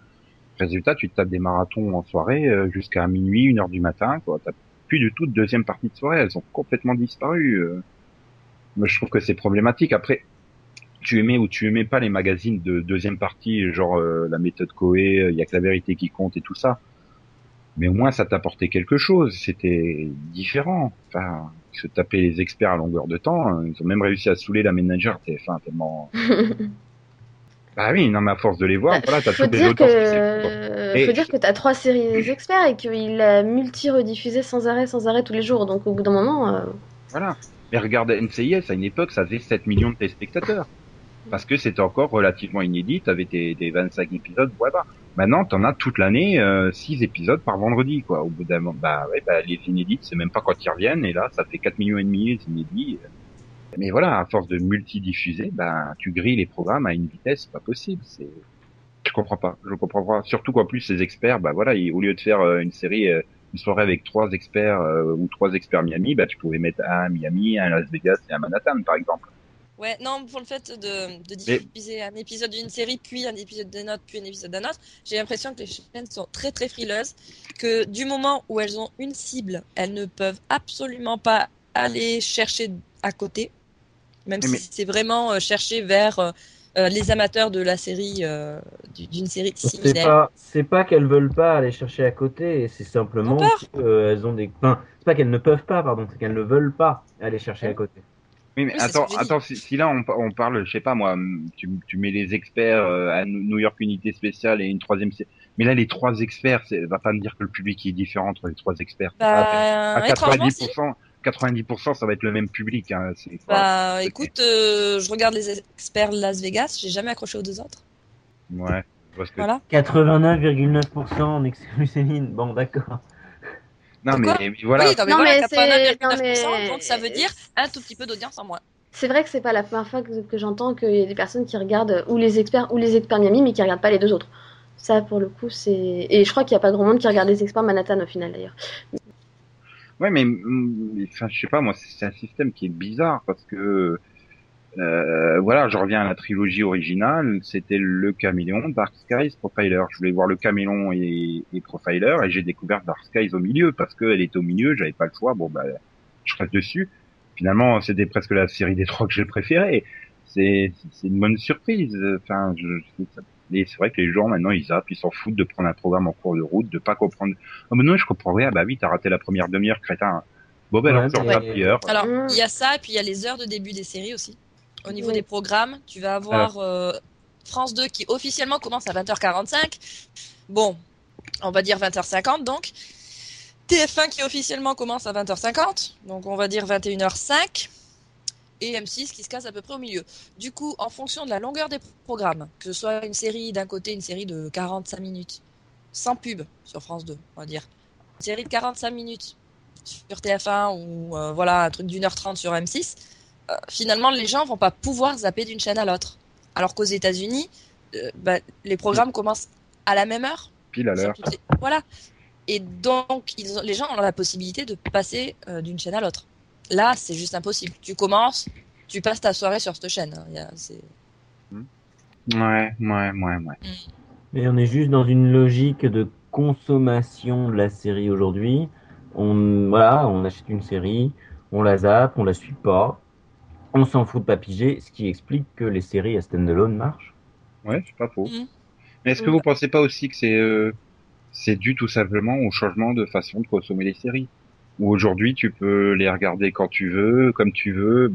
Résultat, tu te tapes des marathons en soirée euh, jusqu'à minuit, une heure du matin, quoi. T'as plus du tout de deuxième partie de soirée. Elles ont complètement disparu. Euh. Moi, je trouve que c'est problématique. Après, tu aimais ou tu aimais pas les magazines de deuxième partie, genre euh, la méthode Coé, il y a que la vérité qui compte et tout ça. Mais au moins ça t'apportait quelque chose, c'était différent. Enfin, se taper les experts à longueur de temps, hein, ils ont même réussi à saouler la ménagère TF1 tellement. bah oui, non mais à force de les voir, voilà, t'as faut tous les dire autres. que Et faut je- dire que t'as trois séries des experts et qu'il a multi rediffusé sans arrêt sans arrêt tous les jours. Donc au bout d'un moment, euh, Voilà. Mais regarde NCIS, à une époque, ça faisait 7 millions de téléspectateurs. Parce que c'était encore relativement inédit, t'avais tes, tes 25 épisodes, voilà. Maintenant, t'en as toute l'année, 6 épisodes par vendredi, quoi. Au bout d'un moment, bah ouais, bah, les inédits, c'est même pas quand ils reviennent, et là, ça fait 4 millions et demi, inédits. Mais voilà, à force de multi-diffuser, bah, tu grilles les programmes à une vitesse pas possible, c'est, je comprends pas, je comprends pas. Surtout qu'en plus, ces experts, bah voilà, au lieu de faire euh, une série, euh, une soirée avec trois experts, euh, ou trois experts Miami, bah, tu pouvais mettre un à Miami, un à Las Vegas et un à Manhattan, par exemple. Ouais, non, pour le fait de, de Mais- diffuser un épisode d'une série, puis un épisode d'un autre, puis un épisode d'un autre, j'ai l'impression que les chaînes sont très très frileuses, que du moment où elles ont une cible, elles ne peuvent absolument pas aller chercher à côté, même Mais- si c'est vraiment euh, chercher vers euh, euh, les amateurs de la série, euh, du- d'une série C'est similaire. pas, c'est pas qu'elles veulent pas aller chercher à côté, c'est simplement qu'elles ont des, enfin, c'est pas qu'elles ne peuvent pas, pardon, c'est qu'elles ne veulent pas aller chercher à côté. Oui, mais Oui, attends, attends, si, si là on, on parle, je sais pas moi, tu, tu mets les experts euh, à New York Unité Spéciale et une troisième, mais là les trois experts, c'est, va pas me dire que le public est différent entre les trois experts. Bah, à étrangement, si. 90%, 90%, ça va être le même public. Hein, Bah, écoute, euh, je regarde les experts Las Vegas, j'ai jamais accroché aux deux autres. Ouais. je vois ce que- Voilà. 89,9% en exclut Céline. Bon, d'accord. Non mais, voilà. Oui, non, mais Non, voilà, mais c'est- 89,9%, non, mais- donc ça veut dire un tout petit peu d'audience en moins. c'est vrai que c'est pas la première fois que, que j'entends qu'il y a des personnes qui regardent ou les experts ou les experts Miami, mais qui regardent pas les deux autres. Ça, pour le coup, c'est. Et je crois qu'il y a pas grand monde qui regarde les experts Manhattan au final d'ailleurs. Ouais, mais, mais, enfin, je sais pas, moi, c'est un système qui est bizarre parce que, euh, voilà, je reviens à la trilogie originale. C'était le Caméléon, Dark Skies, Profiler. Je voulais voir le Caméléon et, Profiler et j'ai découvert Dark Skies au milieu parce qu'elle était au milieu, j'avais pas le choix. Bon, bah, je reste dessus. Finalement, c'était presque la série des trois que j'ai préférée. C'est, une bonne surprise. Enfin, je, je- et c'est vrai que les gens maintenant ils zappent, ils s'en foutent de prendre un programme en cours de route, de pas comprendre. Oh mais non, je comprends rien. Bah oui, t'as raté la première demi-heure, crétin. Bon ben Ouais, alors, mais- ailleurs. Alors, Mm. il y a ça, et puis il y a les heures de début des séries aussi. Au niveau des programmes, tu vas avoir euh, France 2 qui officiellement commence à 20h45. Bon, on va dire 20h50 donc. TF1 qui officiellement commence à 20h50, donc on va dire 21h05. Et M6 qui se casse à peu près au milieu. Du coup, en fonction de la longueur des programmes, que ce soit une série d'un côté, une série de 45 minutes, sans pub sur France 2, on va dire. Une série de 45 minutes sur TF1 ou euh, voilà un truc d'une heure trente sur M6, euh, finalement les gens vont pas pouvoir zapper d'une chaîne à l'autre. Alors qu'aux États-Unis, euh, bah, les programmes commencent à la même heure. Pile à l'heure. les- Voilà. Et donc ils ont- les gens ont la possibilité de passer d'une chaîne à l'autre. Là, c'est juste impossible. Tu commences, tu passes ta soirée sur cette chaîne. hein. Il y a- c'est- Ouais, ouais, ouais, ouais. Mais on est juste dans une logique de consommation de la série aujourd'hui. On, voilà, on achète une série, on la zappe, on la suit pas, on s'en fout de pas piger, ce qui explique que les séries à standalone marchent. Ouais, c'est pas faux. Mhm. Mais est-ce que vous pensez pas aussi que c'est euh, c'est dû tout simplement au changement de façon de consommer les séries? Où aujourd'hui tu peux les regarder quand tu veux, comme tu veux.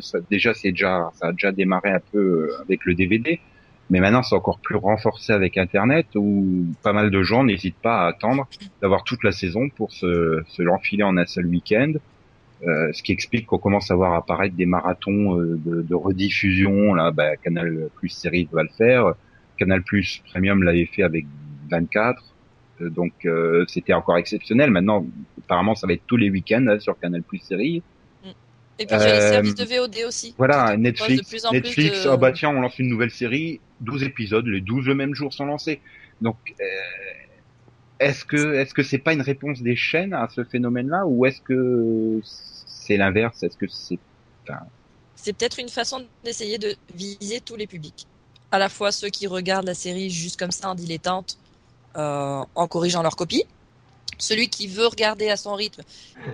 Serait- déjà c'est déjà ça a déjà démarré un peu euh, avec le DVD. Mais maintenant, c'est encore plus renforcé avec Internet, où pas mal de gens n'hésitent pas à attendre d'avoir toute la saison pour se, se l'enfiler en un seul week-end. Euh, ce qui explique qu'on commence à voir apparaître des marathons euh, de, de rediffusion. Là, bah, Canal Plus Série va le faire. Canal Plus Premium l'avait fait avec 24. Euh, donc euh, c'était encore exceptionnel. Maintenant, apparemment, ça va être tous les week-ends là, sur Canal Plus Série. Et puis il y a les Euh, services de VOD aussi. Voilà, Netflix, plus Netflix, de- oh bah tiens, on lance une nouvelle série, 12 épisodes, les 12 le même jour sont lancés. Donc, est-ce que est-ce que c'est pas une réponse des chaînes à ce phénomène-là, ou est-ce que c'est l'inverse? Est-ce que c'est C'est peut-être une façon d'essayer de viser tous les publics. À la fois ceux qui regardent la série juste comme ça en dilettante, en corrigeant leur copie. Celui qui veut regarder à son rythme.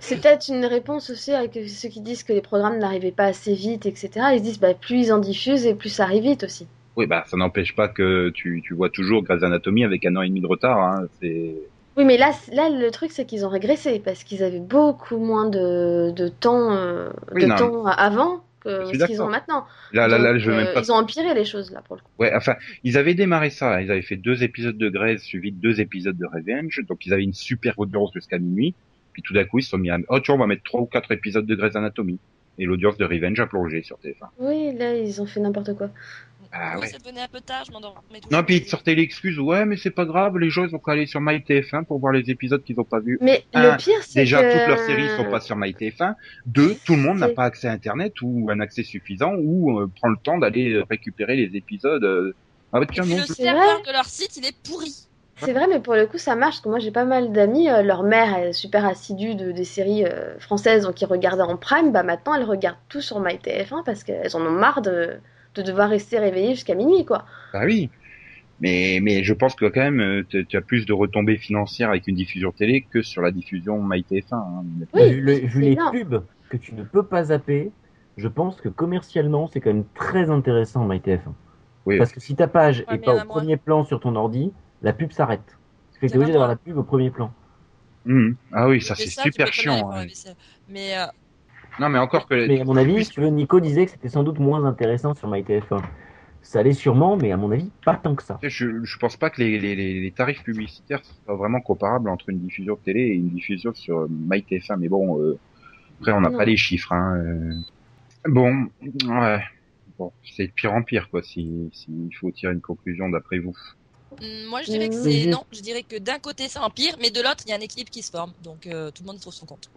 C'est peut-être une réponse aussi à ceux qui disent que les programmes n'arrivaient pas assez vite, etc. Ils se disent bah, plus ils en diffusent et plus ça arrive vite aussi. oui, bah ça n'empêche pas que tu, tu vois toujours Grey's Anatomy avec un an et demi de retard. Hein, c'est Oui, mais là, là le truc c'est qu'ils ont régressé parce qu'ils avaient beaucoup moins de, de temps, euh, Oui, de non, temps avant que ce qu'ils ont maintenant. là, là, là, Donc, je veux euh, même pas. Ils ont empiré les choses là pour le coup. Ouais, enfin, ils avaient démarré ça. Ils avaient fait deux épisodes de Grey's suivis de deux épisodes de Revenge. Donc, ils avaient une super audience jusqu'à minuit. Puis tout d'un coup, ils se sont mis à, oh, tiens, on va mettre trois ou quatre épisodes de Grey's Anatomy. Et l'audience de Revenge a plongé sur TF1. Oui, là ils ont fait n'importe quoi. Ah ouais. ça devenait un peu tard, je m'endormais. Non, puis ils te sortaient l'excuse, ouais, mais c'est pas grave, les gens, ils ont qu'à aller sur MyTF1 pour voir les épisodes qu'ils ont pas vus. Mais Un, le pire c'est Déjà, que toutes leurs séries sont pas sur MyTF1. Deux, tout le monde n'a pas accès à Internet ou un accès suffisant ou euh, prend le temps d'aller euh, récupérer les épisodes. euh. Ah bah tiens, puis non, le je- C'est serveur vrai de leur site, il est pourri. C'est vrai, mais pour le coup, ça marche. Parce que moi, j'ai pas mal d'amis. euh, leur mère est super assidue de, des séries euh, françaises, donc ils regardaient en prime. Bah maintenant, elles regardent tout sur MyTF1 parce qu'elles en ont marre de, de devoir rester réveillées jusqu'à minuit, quoi. Bah oui. Mais, mais je pense que quand même, euh, tu tu as plus de retombées financières avec une diffusion télé que sur la diffusion MyTF1. Hein. Oui, vu, le- vu c'est les énorme. pubs que tu ne peux pas zapper, je pense que commercialement, c'est quand même très intéressant MyTF1. Oui. Parce que si ta page Ouais, est mais pas au premier plan sur ton ordi, la pub s'arrête. Ce qui fait que Il y t'es en a obligé d'avoir la pub au premier plan. Mhm. Ah oui, ça c'est tu super chiant. vaisselle. Mais euh, Non, mais encore que. Mais à mon avis, si tu veux, Nico disait que c'était sans doute moins intéressant sur MyTF1. Ça allait sûrement, mais à mon avis, pas tant que ça. Je, je pense pas que les, les, les les tarifs publicitaires soient vraiment comparables entre une diffusion télé et une diffusion sur euh, MyTF1. Mais bon, euh, après on n'a pas les chiffres. Hein. euh. Bon, ouais. Bon, c'est de pire en pire quoi. Si s'il faut tirer une conclusion d'après vous. mm, moi, je dirais que Mhm. c'est non. Je dirais que d'un côté, c'est empire, mais de l'autre, il y a un équilibre qui se forme. Donc euh, tout le monde trouve son compte.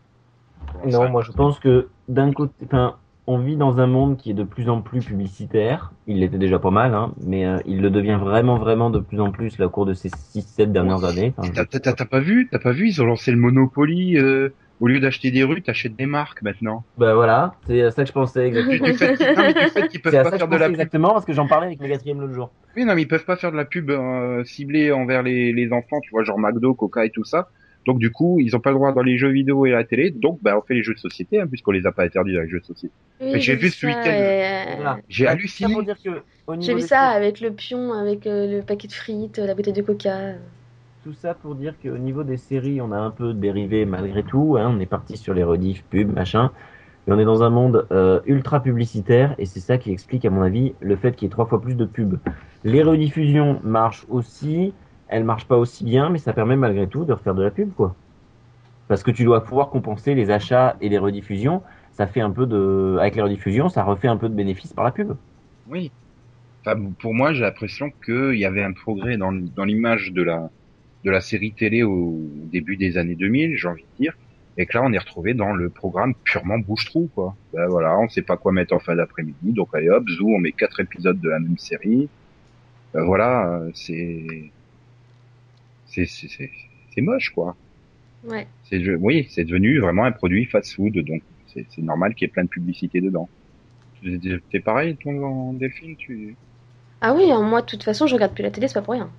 Non, moi je pense que d'un côté, enfin, on vit dans un monde qui est de plus en plus publicitaire. Il l'était déjà pas mal, hein, mais euh, il le devient vraiment, vraiment de plus en plus là, au cours de ces 6-7 dernières années. Enfin, T'as t'as- t'as pas vu T'as pas vu Ils ont lancé le Monopoly. euh, au lieu d'acheter des rues, t'achètes des marques maintenant. Bah voilà, c'est à ça que je pensais exactement. Du, fait, qu'ils peuvent C'est à pas je faire de la pub. exactement parce que j'en parlais avec Megatrium l'autre jour. Oui, non, mais ils peuvent pas faire de la pub euh, ciblée envers les, les enfants, tu vois, genre McDo, Coca et tout ça. Donc du coup, ils ont pas le droit dans les jeux vidéo et à la télé. Donc, bah, on fait les jeux de société, hein, puisqu'on les a pas interdits dans les jeux de société. Oui, j'ai vu ce ça, week-end. et, euh, Voilà. J'ai Bah, halluciné. J'ai vu ça avec le pion, avec euh, le paquet de frites, la bouteille de coca. Tout ça pour dire qu'au niveau des séries, on a un peu dérivé malgré tout. Hein, on est parti sur les rediffs, pubs, machin. Mais on est dans un monde euh, ultra publicitaire et c'est ça qui explique, à mon avis, le fait qu'il y ait trois fois plus de pubs. Les rediffusions marchent aussi. Elles marchent pas aussi bien, mais ça permet malgré tout de refaire de la pub, quoi. Parce que tu dois pouvoir compenser les achats et les rediffusions. Ça fait un peu de, avec les rediffusions, ça refait un peu de bénéfices par la pub. Oui. Enfin, pour moi, j'ai l'impression qu'il y avait un progrès dans, dans l'image de la, de la série télé au début des années 2000, j'ai envie de dire. Et que là, on est retrouvé dans le programme purement bouche-trou, quoi. Ben voilà, on sait pas quoi mettre en fin d'après-midi, donc allez hop, zou, on met quatre épisodes de la même série. Ben voilà, euh, c'est, c'est, c'est, c'est, c'est moche, quoi. Ouais. C'est, je- oui, c'est devenu vraiment un produit fast-food, donc c'est, c'est normal qu'il y ait plein de publicité dedans. T'es pareil, ton Delphine, tu, Ah oui, hein, moi, de toute façon, je regarde plus la télé, c'est pas pour rien.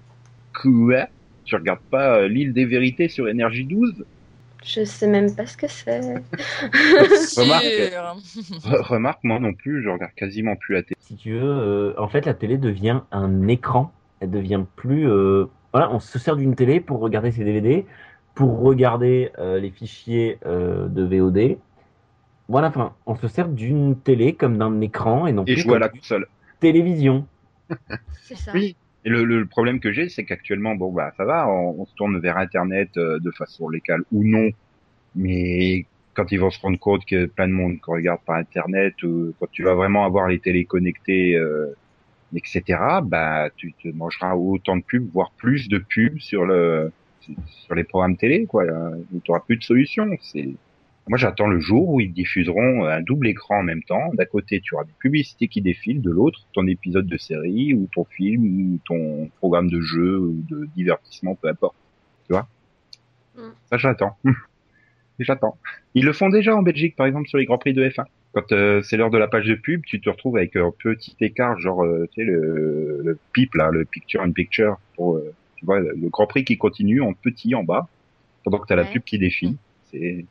Quoi? Tu regardes pas euh, l'île des vérités sur Énergie 12 Je sais même pas ce que c'est. Remarque. Remarque, moi non plus, je regarde quasiment plus la télé. si tu veux, euh, en fait, la télé devient un écran. Elle devient plus. euh, voilà, on se sert d'une télé pour regarder ses DVD, pour regarder euh, les fichiers euh, de VOD. Voilà, enfin, on se sert d'une télé comme d'un écran et non Et plus jouer à la une console. télévision. C'est ça. Oui. Et le, le problème que j'ai, c'est qu'actuellement, bon bah ça va, on, on se tourne vers Internet euh, de façon légale ou non, mais quand ils vont se rendre compte que plein de monde regarde par Internet, ou quand tu vas vraiment avoir les télés connectées, euh, etc., bah tu te mangeras autant de pubs, voire plus de pubs sur le sur les programmes télé, quoi. Tu n'auras plus de solution. C'est moi, j'attends le jour où ils diffuseront un double écran en même temps. D'un côté, tu auras des publicités qui défilent, de l'autre, ton épisode de série ou ton film ou ton programme de jeu ou de divertissement, peu importe. Tu vois? Mm. Ça, j'attends. j'attends. Ils le font déjà en Belgique, par exemple, sur les Grands Prix de F1. Quand euh, c'est l'heure de la page de pub, tu te retrouves avec un petit écart, genre, euh, tu sais, le, le PIP, là, le Picture in Picture, pour, euh, tu vois, le Grand Prix qui continue en petit en bas, pendant que tu as la Ouais. pub qui défile. C'est...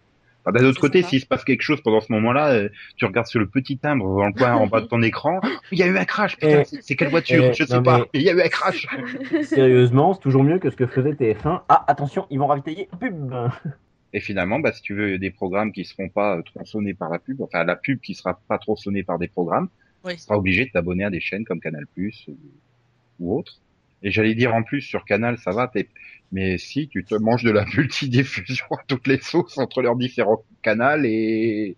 Enfin, D'un autre C'est côté, s'il se passe quelque chose pendant ce moment-là, euh, tu regardes sur le petit timbre dans le coin en bas de ton écran, il y a eu un crash, putain, Eh, c'est- c'est quelle voiture eh, Je sais pas, mais- il y a eu un crash Sérieusement, c'est toujours mieux que ce que faisait TF1. Ah, attention, ils vont ravitailler pub. Et finalement, bah, si tu veux des programmes qui seront pas euh, tronçonnés par la pub, enfin la pub qui sera pas tronçonnée par des programmes, Oui. tu seras obligé de t'abonner à des chaînes comme Canal Plus ou, ou autres. Et j'allais dire en plus sur Canal, ça va, mais si tu te manges de la multidiffusion à toutes les sauces entre leurs différents canaux et,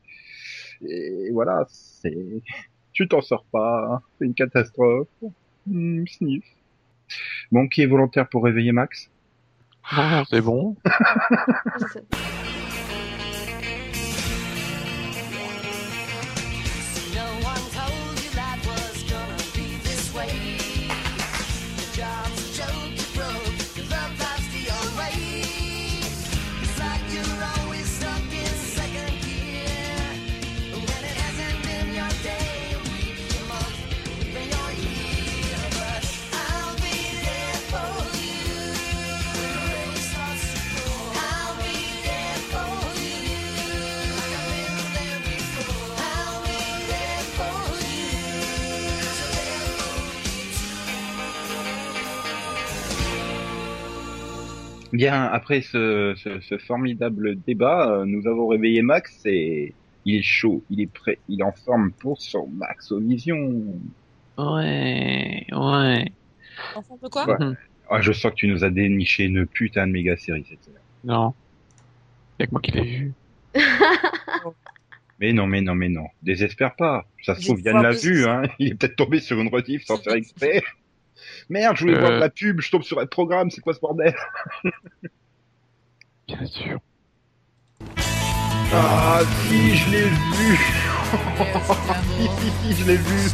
et voilà, c'est, tu t'en sors pas, hein. c'est une catastrophe. Hmm, sniff. Bon, qui est volontaire pour réveiller Max? Non, non, c'est bon? Bien, après ce, ce, ce formidable débat, euh, nous avons réveillé Max et il est chaud, il est prêt, il est en forme pour son Max Vision. Ouais, ouais. Enfin, un peu quoi? Ouais. Ah, je sens que tu nous as déniché une putain de méga série cette semaine. Non. Y'a que moi qui l'ai vu. Mais non, mais non, mais non. Désespère pas. Ça se trouve, Yann l'a vu, hein. Il est peut-être tombé sur une rediff sans faire exprès. Merde, je voulais Euh. voir de la pub, je tombe sur un programme, c'est quoi ce bordel? Bien sûr. Ah, si, je l'ai vu Si, si, si, je l'ai vu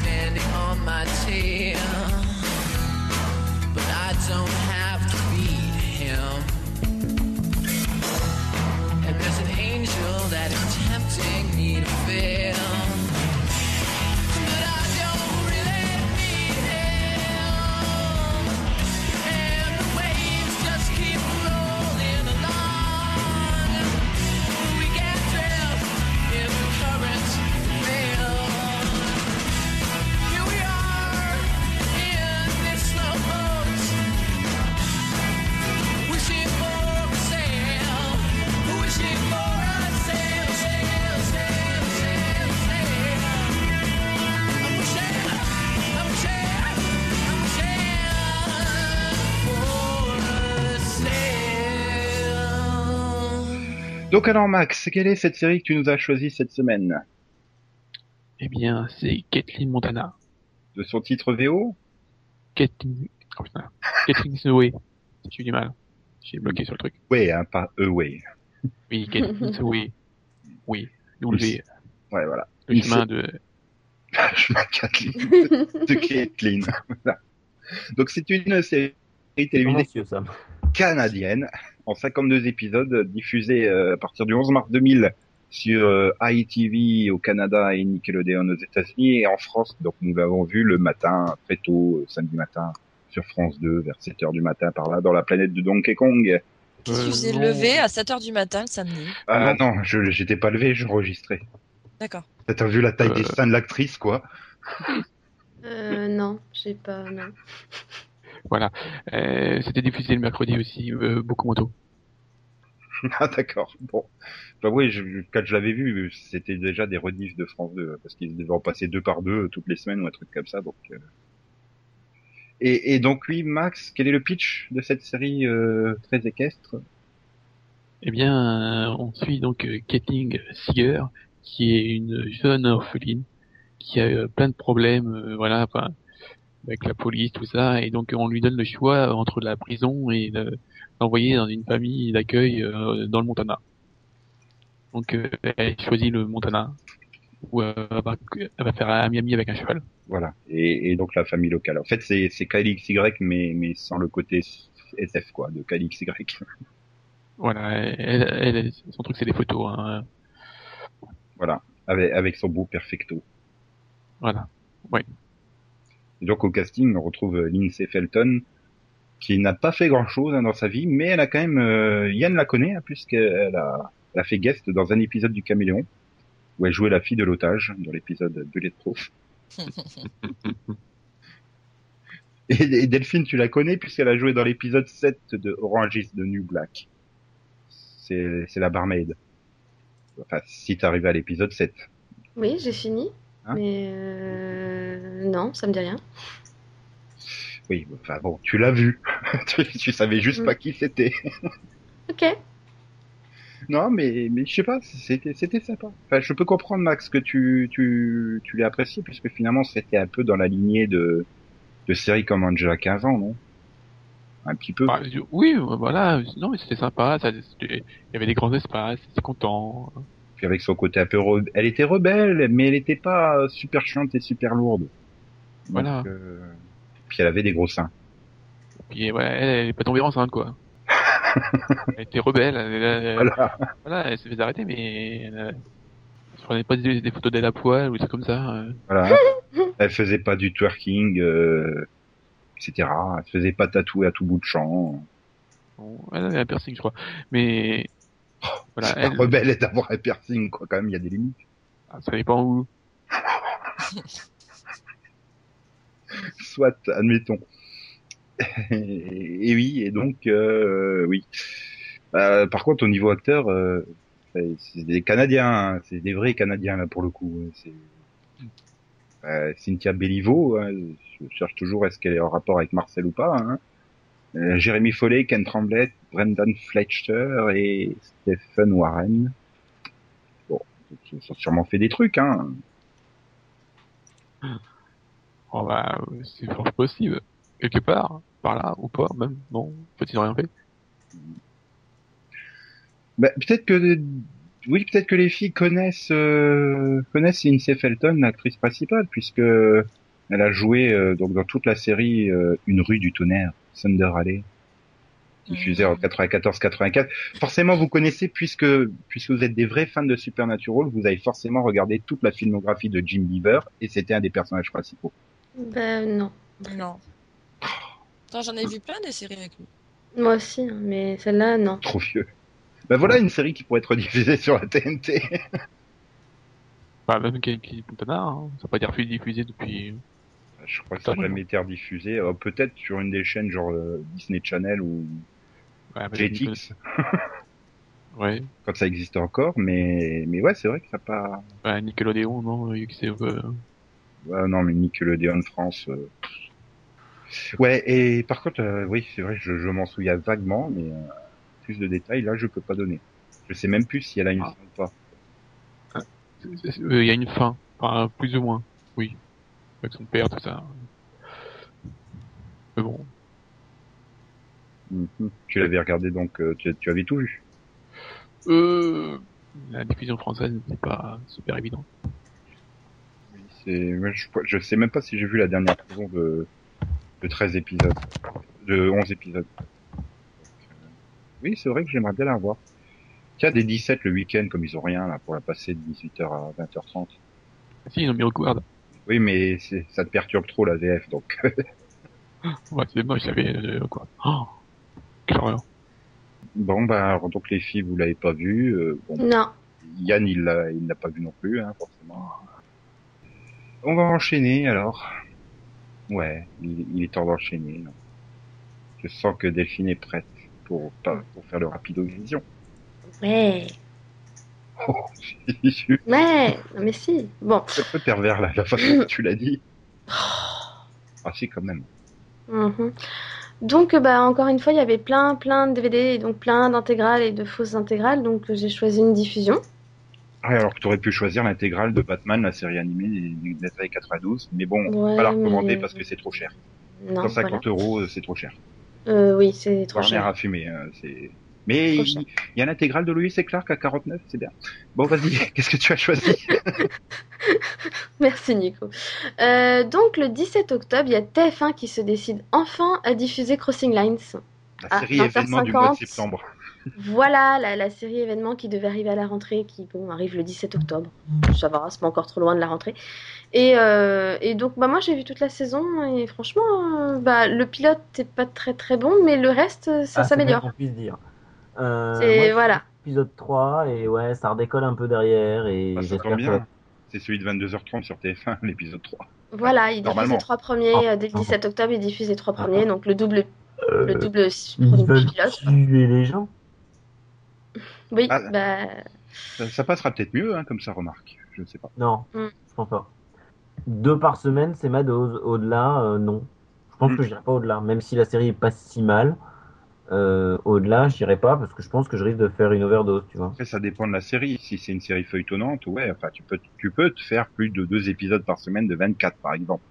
Donc alors Max, quelle est cette série que tu nous as choisie cette semaine Eh bien, c'est Kathleen Montana. De son titre VO Kathleen, oh putain. Kathleen Zoé. J'ai eu du mal. J'ai bloqué sur le truc. Ouais, hein, pas Away. Oui, Kathleen Zoé. Oui. W. Ouais, voilà. Le chemin de, Je m'en Kathleen. De Kathleen. Voilà. Donc c'est une série télévisée canadienne en 52 épisodes diffusés euh, à partir du 11 mars 2000 sur euh, ITV au Canada et Nickelodeon aux États-Unis et en France. Donc nous l'avons vu le matin, très tôt, euh, samedi matin, sur France 2, vers 7 heures du matin par là, dans la planète de Donkey Kong. Que Euh, vous non. levé à 7h du matin le samedi? Ah non, je j'étais pas levé, j'enregistrais. D'accord. T'as vu la taille Euh. des seins de l'actrice, quoi? Euh, non, j'ai pas, non. Voilà. Euh, c'était diffusé le mercredi aussi, euh, beaucoup moto. Ah d'accord. Bon, bah oui, je, quand je l'avais vu, c'était déjà des rediffs de France 2 parce qu'ils devaient en passer deux par deux toutes les semaines ou un truc comme ça. Donc, euh, Et, et donc oui, Max, quel est le pitch de cette série euh, très équestre? Eh bien, euh, on suit donc euh, Kathleen Seeger, qui est une jeune orpheline, qui a euh, plein de problèmes, euh, voilà, enfin, avec la police, tout ça, et donc on lui donne le choix entre la prison et le- l'envoyer dans une famille d'accueil euh, dans le Montana. Donc euh, elle choisit le Montana, où euh, elle va, elle va faire un Miami avec un cheval. Voilà. Et, et donc la famille locale. En fait, c'est KLXY, mais mais sans le côté SF quoi, de KLXY. Voilà, elle, elle- son truc c'est des photos, hein. Voilà. Avec, avec son beau perfecto. voilà. Et donc au casting, on retrouve euh, Lindsay Felton, qui n'a pas fait grand chose dans sa vie, mais elle a quand même, euh, Yann la connaît, hein, puisqu'elle a, elle a fait guest dans un épisode du Caméléon, où elle jouait la fille de l'otage, dans l'épisode Bullet Proof. Et, et Delphine, tu la connais, puisqu'elle a joué dans l'épisode 7 de Orange is the New Black. C'est, c'est la barmaid. Enfin, si t'arrives à l'épisode 7. Oui, j'ai fini. Hein mais euh, non, ça me dit rien. Oui, enfin bon, tu l'as vu. tu, tu savais juste Mm. pas qui c'était. Ok. Non, mais, mais je sais pas, c'était, c'était sympa. Enfin, je peux comprendre, Max, que tu, tu, tu l'as apprécié, puisque finalement, c'était un peu dans la lignée de, de séries comme Angela 15 ans, non? Un petit peu. Bah, oui, voilà, non mais c'était sympa, ça, il y avait des grands espaces, c'était content. Avec son côté un peu, re- elle était rebelle, mais elle était pas super chiante et super lourde. Donc, Voilà. euh, Puis elle avait des gros seins. Puis ouais, elle, elle est pas tombée enceinte quoi. elle était rebelle, elle, elle- Voilà. voilà, elle s'est fait arrêter mais elle, se prenait pas des, des photos d'elle à poil ou des trucs comme ça. euh. Voilà. elle faisait pas du twerking, euh, etc. Elle se faisait pas tatouer à tout bout de champ. Bon, elle avait un piercing je crois. Mais voilà, elle, rebelle et d'avoir un piercing, quoi. Quand même, il y a des limites. ah, ça dépend où. Soit, admettons. et, et oui, et donc, euh, oui. Euh, par contre, au niveau acteur, euh, c'est des Canadiens, hein. c'est des vrais Canadiens là pour le coup. hein. C'est euh, Cynthia Béliveau, hein, je cherche toujours est-ce qu'elle est en rapport avec Marcel ou pas. Hein. Euh, Jérémy Follet, Ken Tremblay, Brendan Fletcher et Stephen Warren. Bon, ils ont sûrement fait des trucs, hein. Oh, bah, c'est fort possible. Quelque part, par là ou pas, même. Non, en fait ils ont rien fait. Bah, peut-être que oui, peut-être que les filles connaissent euh, connaissent Lindsay Felton, l'actrice principale, puisque elle a joué euh, donc dans toute la série euh, Une rue du tonnerre, Thunder Alley, diffusée en 94-84. Forcément, vous connaissez puisque puisque vous êtes des vrais fans de Supernatural, vous avez forcément regardé toute la filmographie de Jim Beaver et c'était un des personnages principaux. Ben non. Non. Attends, j'en ai vu plein des séries avec lui. Moi aussi, hein, mais celle-là, non. Trop vieux. Ben voilà une série qui pourrait être diffusée sur la TNT. Bah, même qui Montana, hein, ça n'a pas été refusé diffusé depuis. Je crois que ça n'a jamais été rediffusé. Euh, Peut-être sur une des chaînes genre euh, Disney Channel ou Ouais, bah, Jetix, Ouais. quand ça existe encore. Mais mais ouais, c'est vrai que ça a pas. Bah, Nickelodeon, non, Ouais, non, mais Nickelodeon France. Ouais, et par contre, oui, c'est vrai, je, je m'en souviens vaguement, mais plus de détails là, je peux pas donner. Je sais même plus si elle a une Ah. fin ou pas. il y a une fin. Enfin, plus ou moins. Oui. Avec son père, tout ça. Mais bon. Mhm. Tu l'avais regardé donc, euh, tu, tu avais tout vu. Euh, la diffusion française n'est pas super évidente. Oui, je, je sais même pas si j'ai vu la dernière saison de, de 13 épisodes, de 11 épisodes. Oui, c'est vrai que j'aimerais bien la revoir. Tiens, des 17 le week-end, comme ils ont rien, là, pour la passer de 18h à 20h30. Ah, si, ils ont mis Record. Oui, mais c'est, ça te perturbe trop la VF, donc. Ouais, c'est moche, j'avais, euh, quoi. Oh, bon, bah, alors, donc les filles, vous l'avez pas vu. euh, bon, Non. Yann, il l'a, il l'a pas vu non plus, hein, forcément. On va enchaîner, alors. Ouais, il, il est temps d'enchaîner. Je sens que Delphine est prête pour, pas- pour faire le rapido vision. Ouais. Oh, Ouais. Mais si. Bon. un peu pervers, là, la façon dont tu l'as dit. Ah si, quand même. Mhm. Donc, bah, encore une fois, il y avait plein, plein de DVD et donc plein d'intégrales et de fausses intégrales. Donc, j'ai choisi une diffusion. Ah, alors que tu aurais pu choisir l'intégrale de Batman, la série animée des, années 92. Mais bon, Ouais, pas la recommander mais- parce que c'est trop cher. Non, 150 euros, euh, c'est trop cher. Euh, oui, c'est trop Warner cher. a fumé. euh, c'est... Mais il y a l'intégrale de Lois et Clark à 49, c'est bien. Bon, vas-y, qu'est-ce que tu as choisi? Merci Nico. Euh, donc le 17 octobre, il y a TF1 qui se décide enfin à diffuser Crossing Lines. La série événement du mois de 20h50. septembre. Voilà la, la série événement qui devait arriver à la rentrée, qui bon, arrive le 17 octobre. Ça va, c'est pas encore trop loin de la rentrée. Et, euh, et donc bah, moi j'ai vu toute la saison et franchement, euh, bah, le pilote est pas très très bon, mais le reste ça Ah, s'améliore. qu'on puisse dire. Euh, C'est- je voilà. Épisode 3, et ouais, ça redécolle un peu derrière, et Bah, j'espère que. C'est celui de 22h30 sur TF1, l'épisode 3. Voilà, il diffuse les trois premiers Ah, euh, dès le 17 octobre, il diffuse les trois Ah. premiers, donc le double, Euh, le double ils veulent pilote. tuer les gens. Oui, Ah. bah Ça, ça passera peut-être mieux, hein, comme ça, remarque. Je ne sais pas. Non, Mm. je pense pas. Deux par semaine, c'est ma dose. Au-delà, euh, non. Je pense Mm. que j'irai pas au-delà. Même si la série est pas si mal, euh, au-delà, j'irai pas parce que je pense que je risque de faire une overdose, tu vois. Après, ça dépend de la série. Si c'est une série feuilletonnante, ouais, enfin, tu peux, tu peux te faire plus de deux épisodes par semaine de 24, par exemple.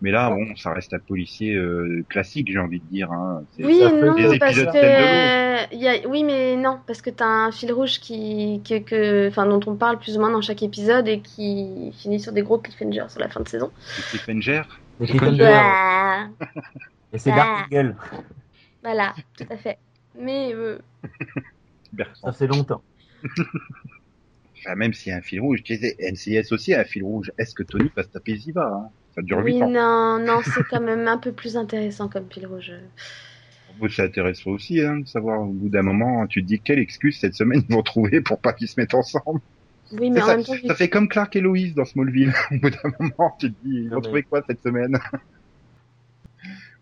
Mais là, bon, ça reste un policier euh, classique, j'ai envie de dire. Hein. Oui non, des parce que y a... oui mais non, parce que t'as un fil rouge qui, que, que, enfin, dont on parle plus ou moins dans chaque épisode et qui finit sur des gros cliffhangers sur la fin de saison. C'est Cliffhanger. Et C'est. Dark Eagle. Voilà, tout à fait. Mais euh. Ça fait longtemps. Enfin, même s'il y a un fil rouge, tu sais, NCS aussi a un fil rouge. Est-ce que Tony va se taper Ziva hein? Ça dure oui, 8 ans. non, non, c'est quand même un peu plus intéressant comme fil rouge. Ça intéresse aussi, hein, de savoir au bout d'un moment, tu te dis quelle excuse cette semaine ils vont trouver pour pas qu'ils se mettent ensemble? Oui, mais en ça, même temps, ça fait comme Clark et Loïs dans Smallville. au bout d'un moment, tu te dis, ils Non, vont mais- trouver quoi cette semaine?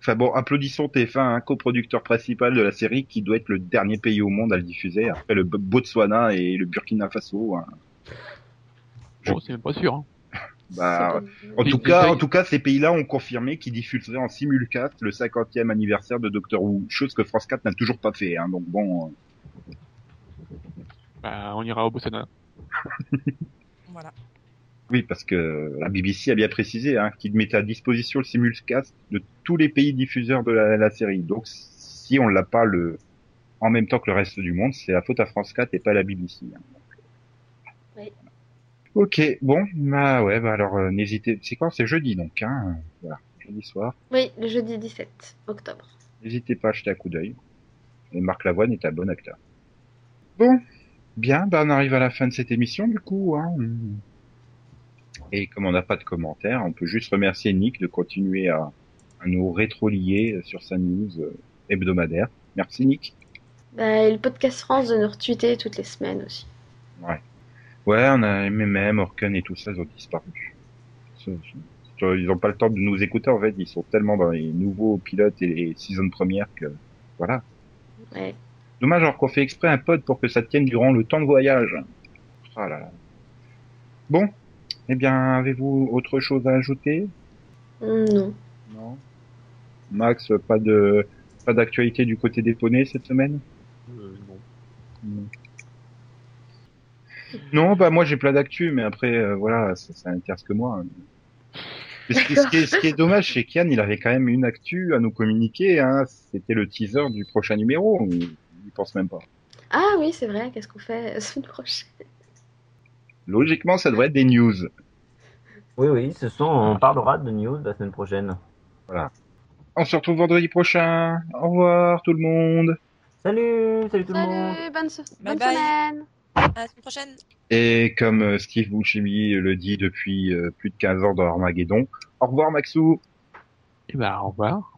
Enfin bon, applaudissons TF1, hein, coproducteur principal de la série, qui doit être le dernier pays au monde à le diffuser, après le B- Botswana et le Burkina Faso. hein. Bon, c'est même pas sûr. Hein. Bah, tout cas, en tout cas, ces pays-là ont confirmé qu'ils diffuseraient en simulcast le 50e anniversaire de Doctor Who, chose que France 4 n'a toujours pas fait. Hein, donc bon, euh, Bah, on ira au Botswana. Voilà. Oui, parce que la BBC a bien précisé hein, qu'ils mettaient à disposition le simulcast de tous les pays diffuseurs de la, la série. Donc, si on l'a pas le en même temps que le reste du monde, c'est la faute à France 4 et pas à la BBC. hein. Oui. Ok, bon, bah ouais, bah alors euh, n'hésitez. C'est quand? C'est jeudi donc, hein. Voilà, jeudi soir. Oui, le jeudi 17 octobre. N'hésitez pas à jeter un coup d'œil. Et Marc Lavoine est un bon acteur. Bon, bien, bah on arrive à la fin de cette émission du coup. Hein. Et comme on n'a pas de commentaires, on peut juste remercier Nick de continuer à, à nous rétrolier sur sa news euh, hebdomadaire. Merci Nick. Bah, et le podcast France de nous retweeter toutes les semaines aussi. Ouais, on a MMM, Orken et tout ça, ils ont disparu. Ils n'ont pas le temps de nous écouter en fait, ils sont tellement dans les nouveaux pilotes et les saisons premières que voilà. Ouais. Dommage alors qu'on fait exprès un pod pour que ça tienne durant le temps de voyage. Ah là là. Bon, eh bien, avez-vous autre chose à ajouter? Hum, Non. Non. Max, pas de pas d'actualité du côté des poneys cette semaine? Non. Non, bah moi j'ai plein d'actu, mais après euh, voilà, ça, ça intéresse que moi. Et ce, qui, ce qui est, ce qui est dommage, c'est qu'Yann, il avait quand même une actu à nous communiquer. Hein. C'était le teaser du prochain numéro. Il, il pense même pas. Ah oui, c'est vrai, qu'est-ce qu'on fait la semaine prochaine? Logiquement, ça devrait être des news. Oui, oui, ce sont, on parlera de news la semaine prochaine. On se retrouve vendredi prochain. Au revoir tout le monde. Salut, salut tout le monde. Salut, bonne, so- Bye bonne bye. semaine À la semaine prochaine. Et comme euh, Steve Buscemi le dit depuis euh, plus de 15 ans dans Armageddon, au revoir Maxou. Et bah, au revoir.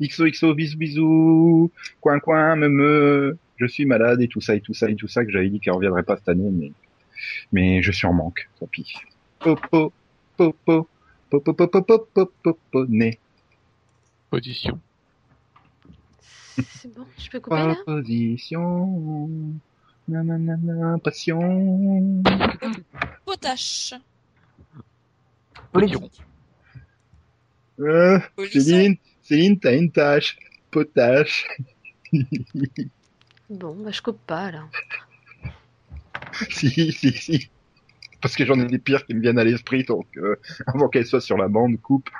XOXO, bisous bisous. Coin coin, me me. Je suis malade et tout ça et tout ça et tout ça que j'avais dit qu'elle reviendrait pas cette année, mais mais je suis en manque. Tant pis. Popo, popo, popo, popo, popo, popo, né. Position. C'est bon, je peux couper là Proposition. Nanana, passion. Potache. Politique. Euh. Céline, Céline, t'as une tâche. Potache. Bon, bah je coupe pas là. si, si, si. Parce que j'en ai des pires qui me viennent à l'esprit, donc euh, avant qu'elle soit sur la bande, coupe.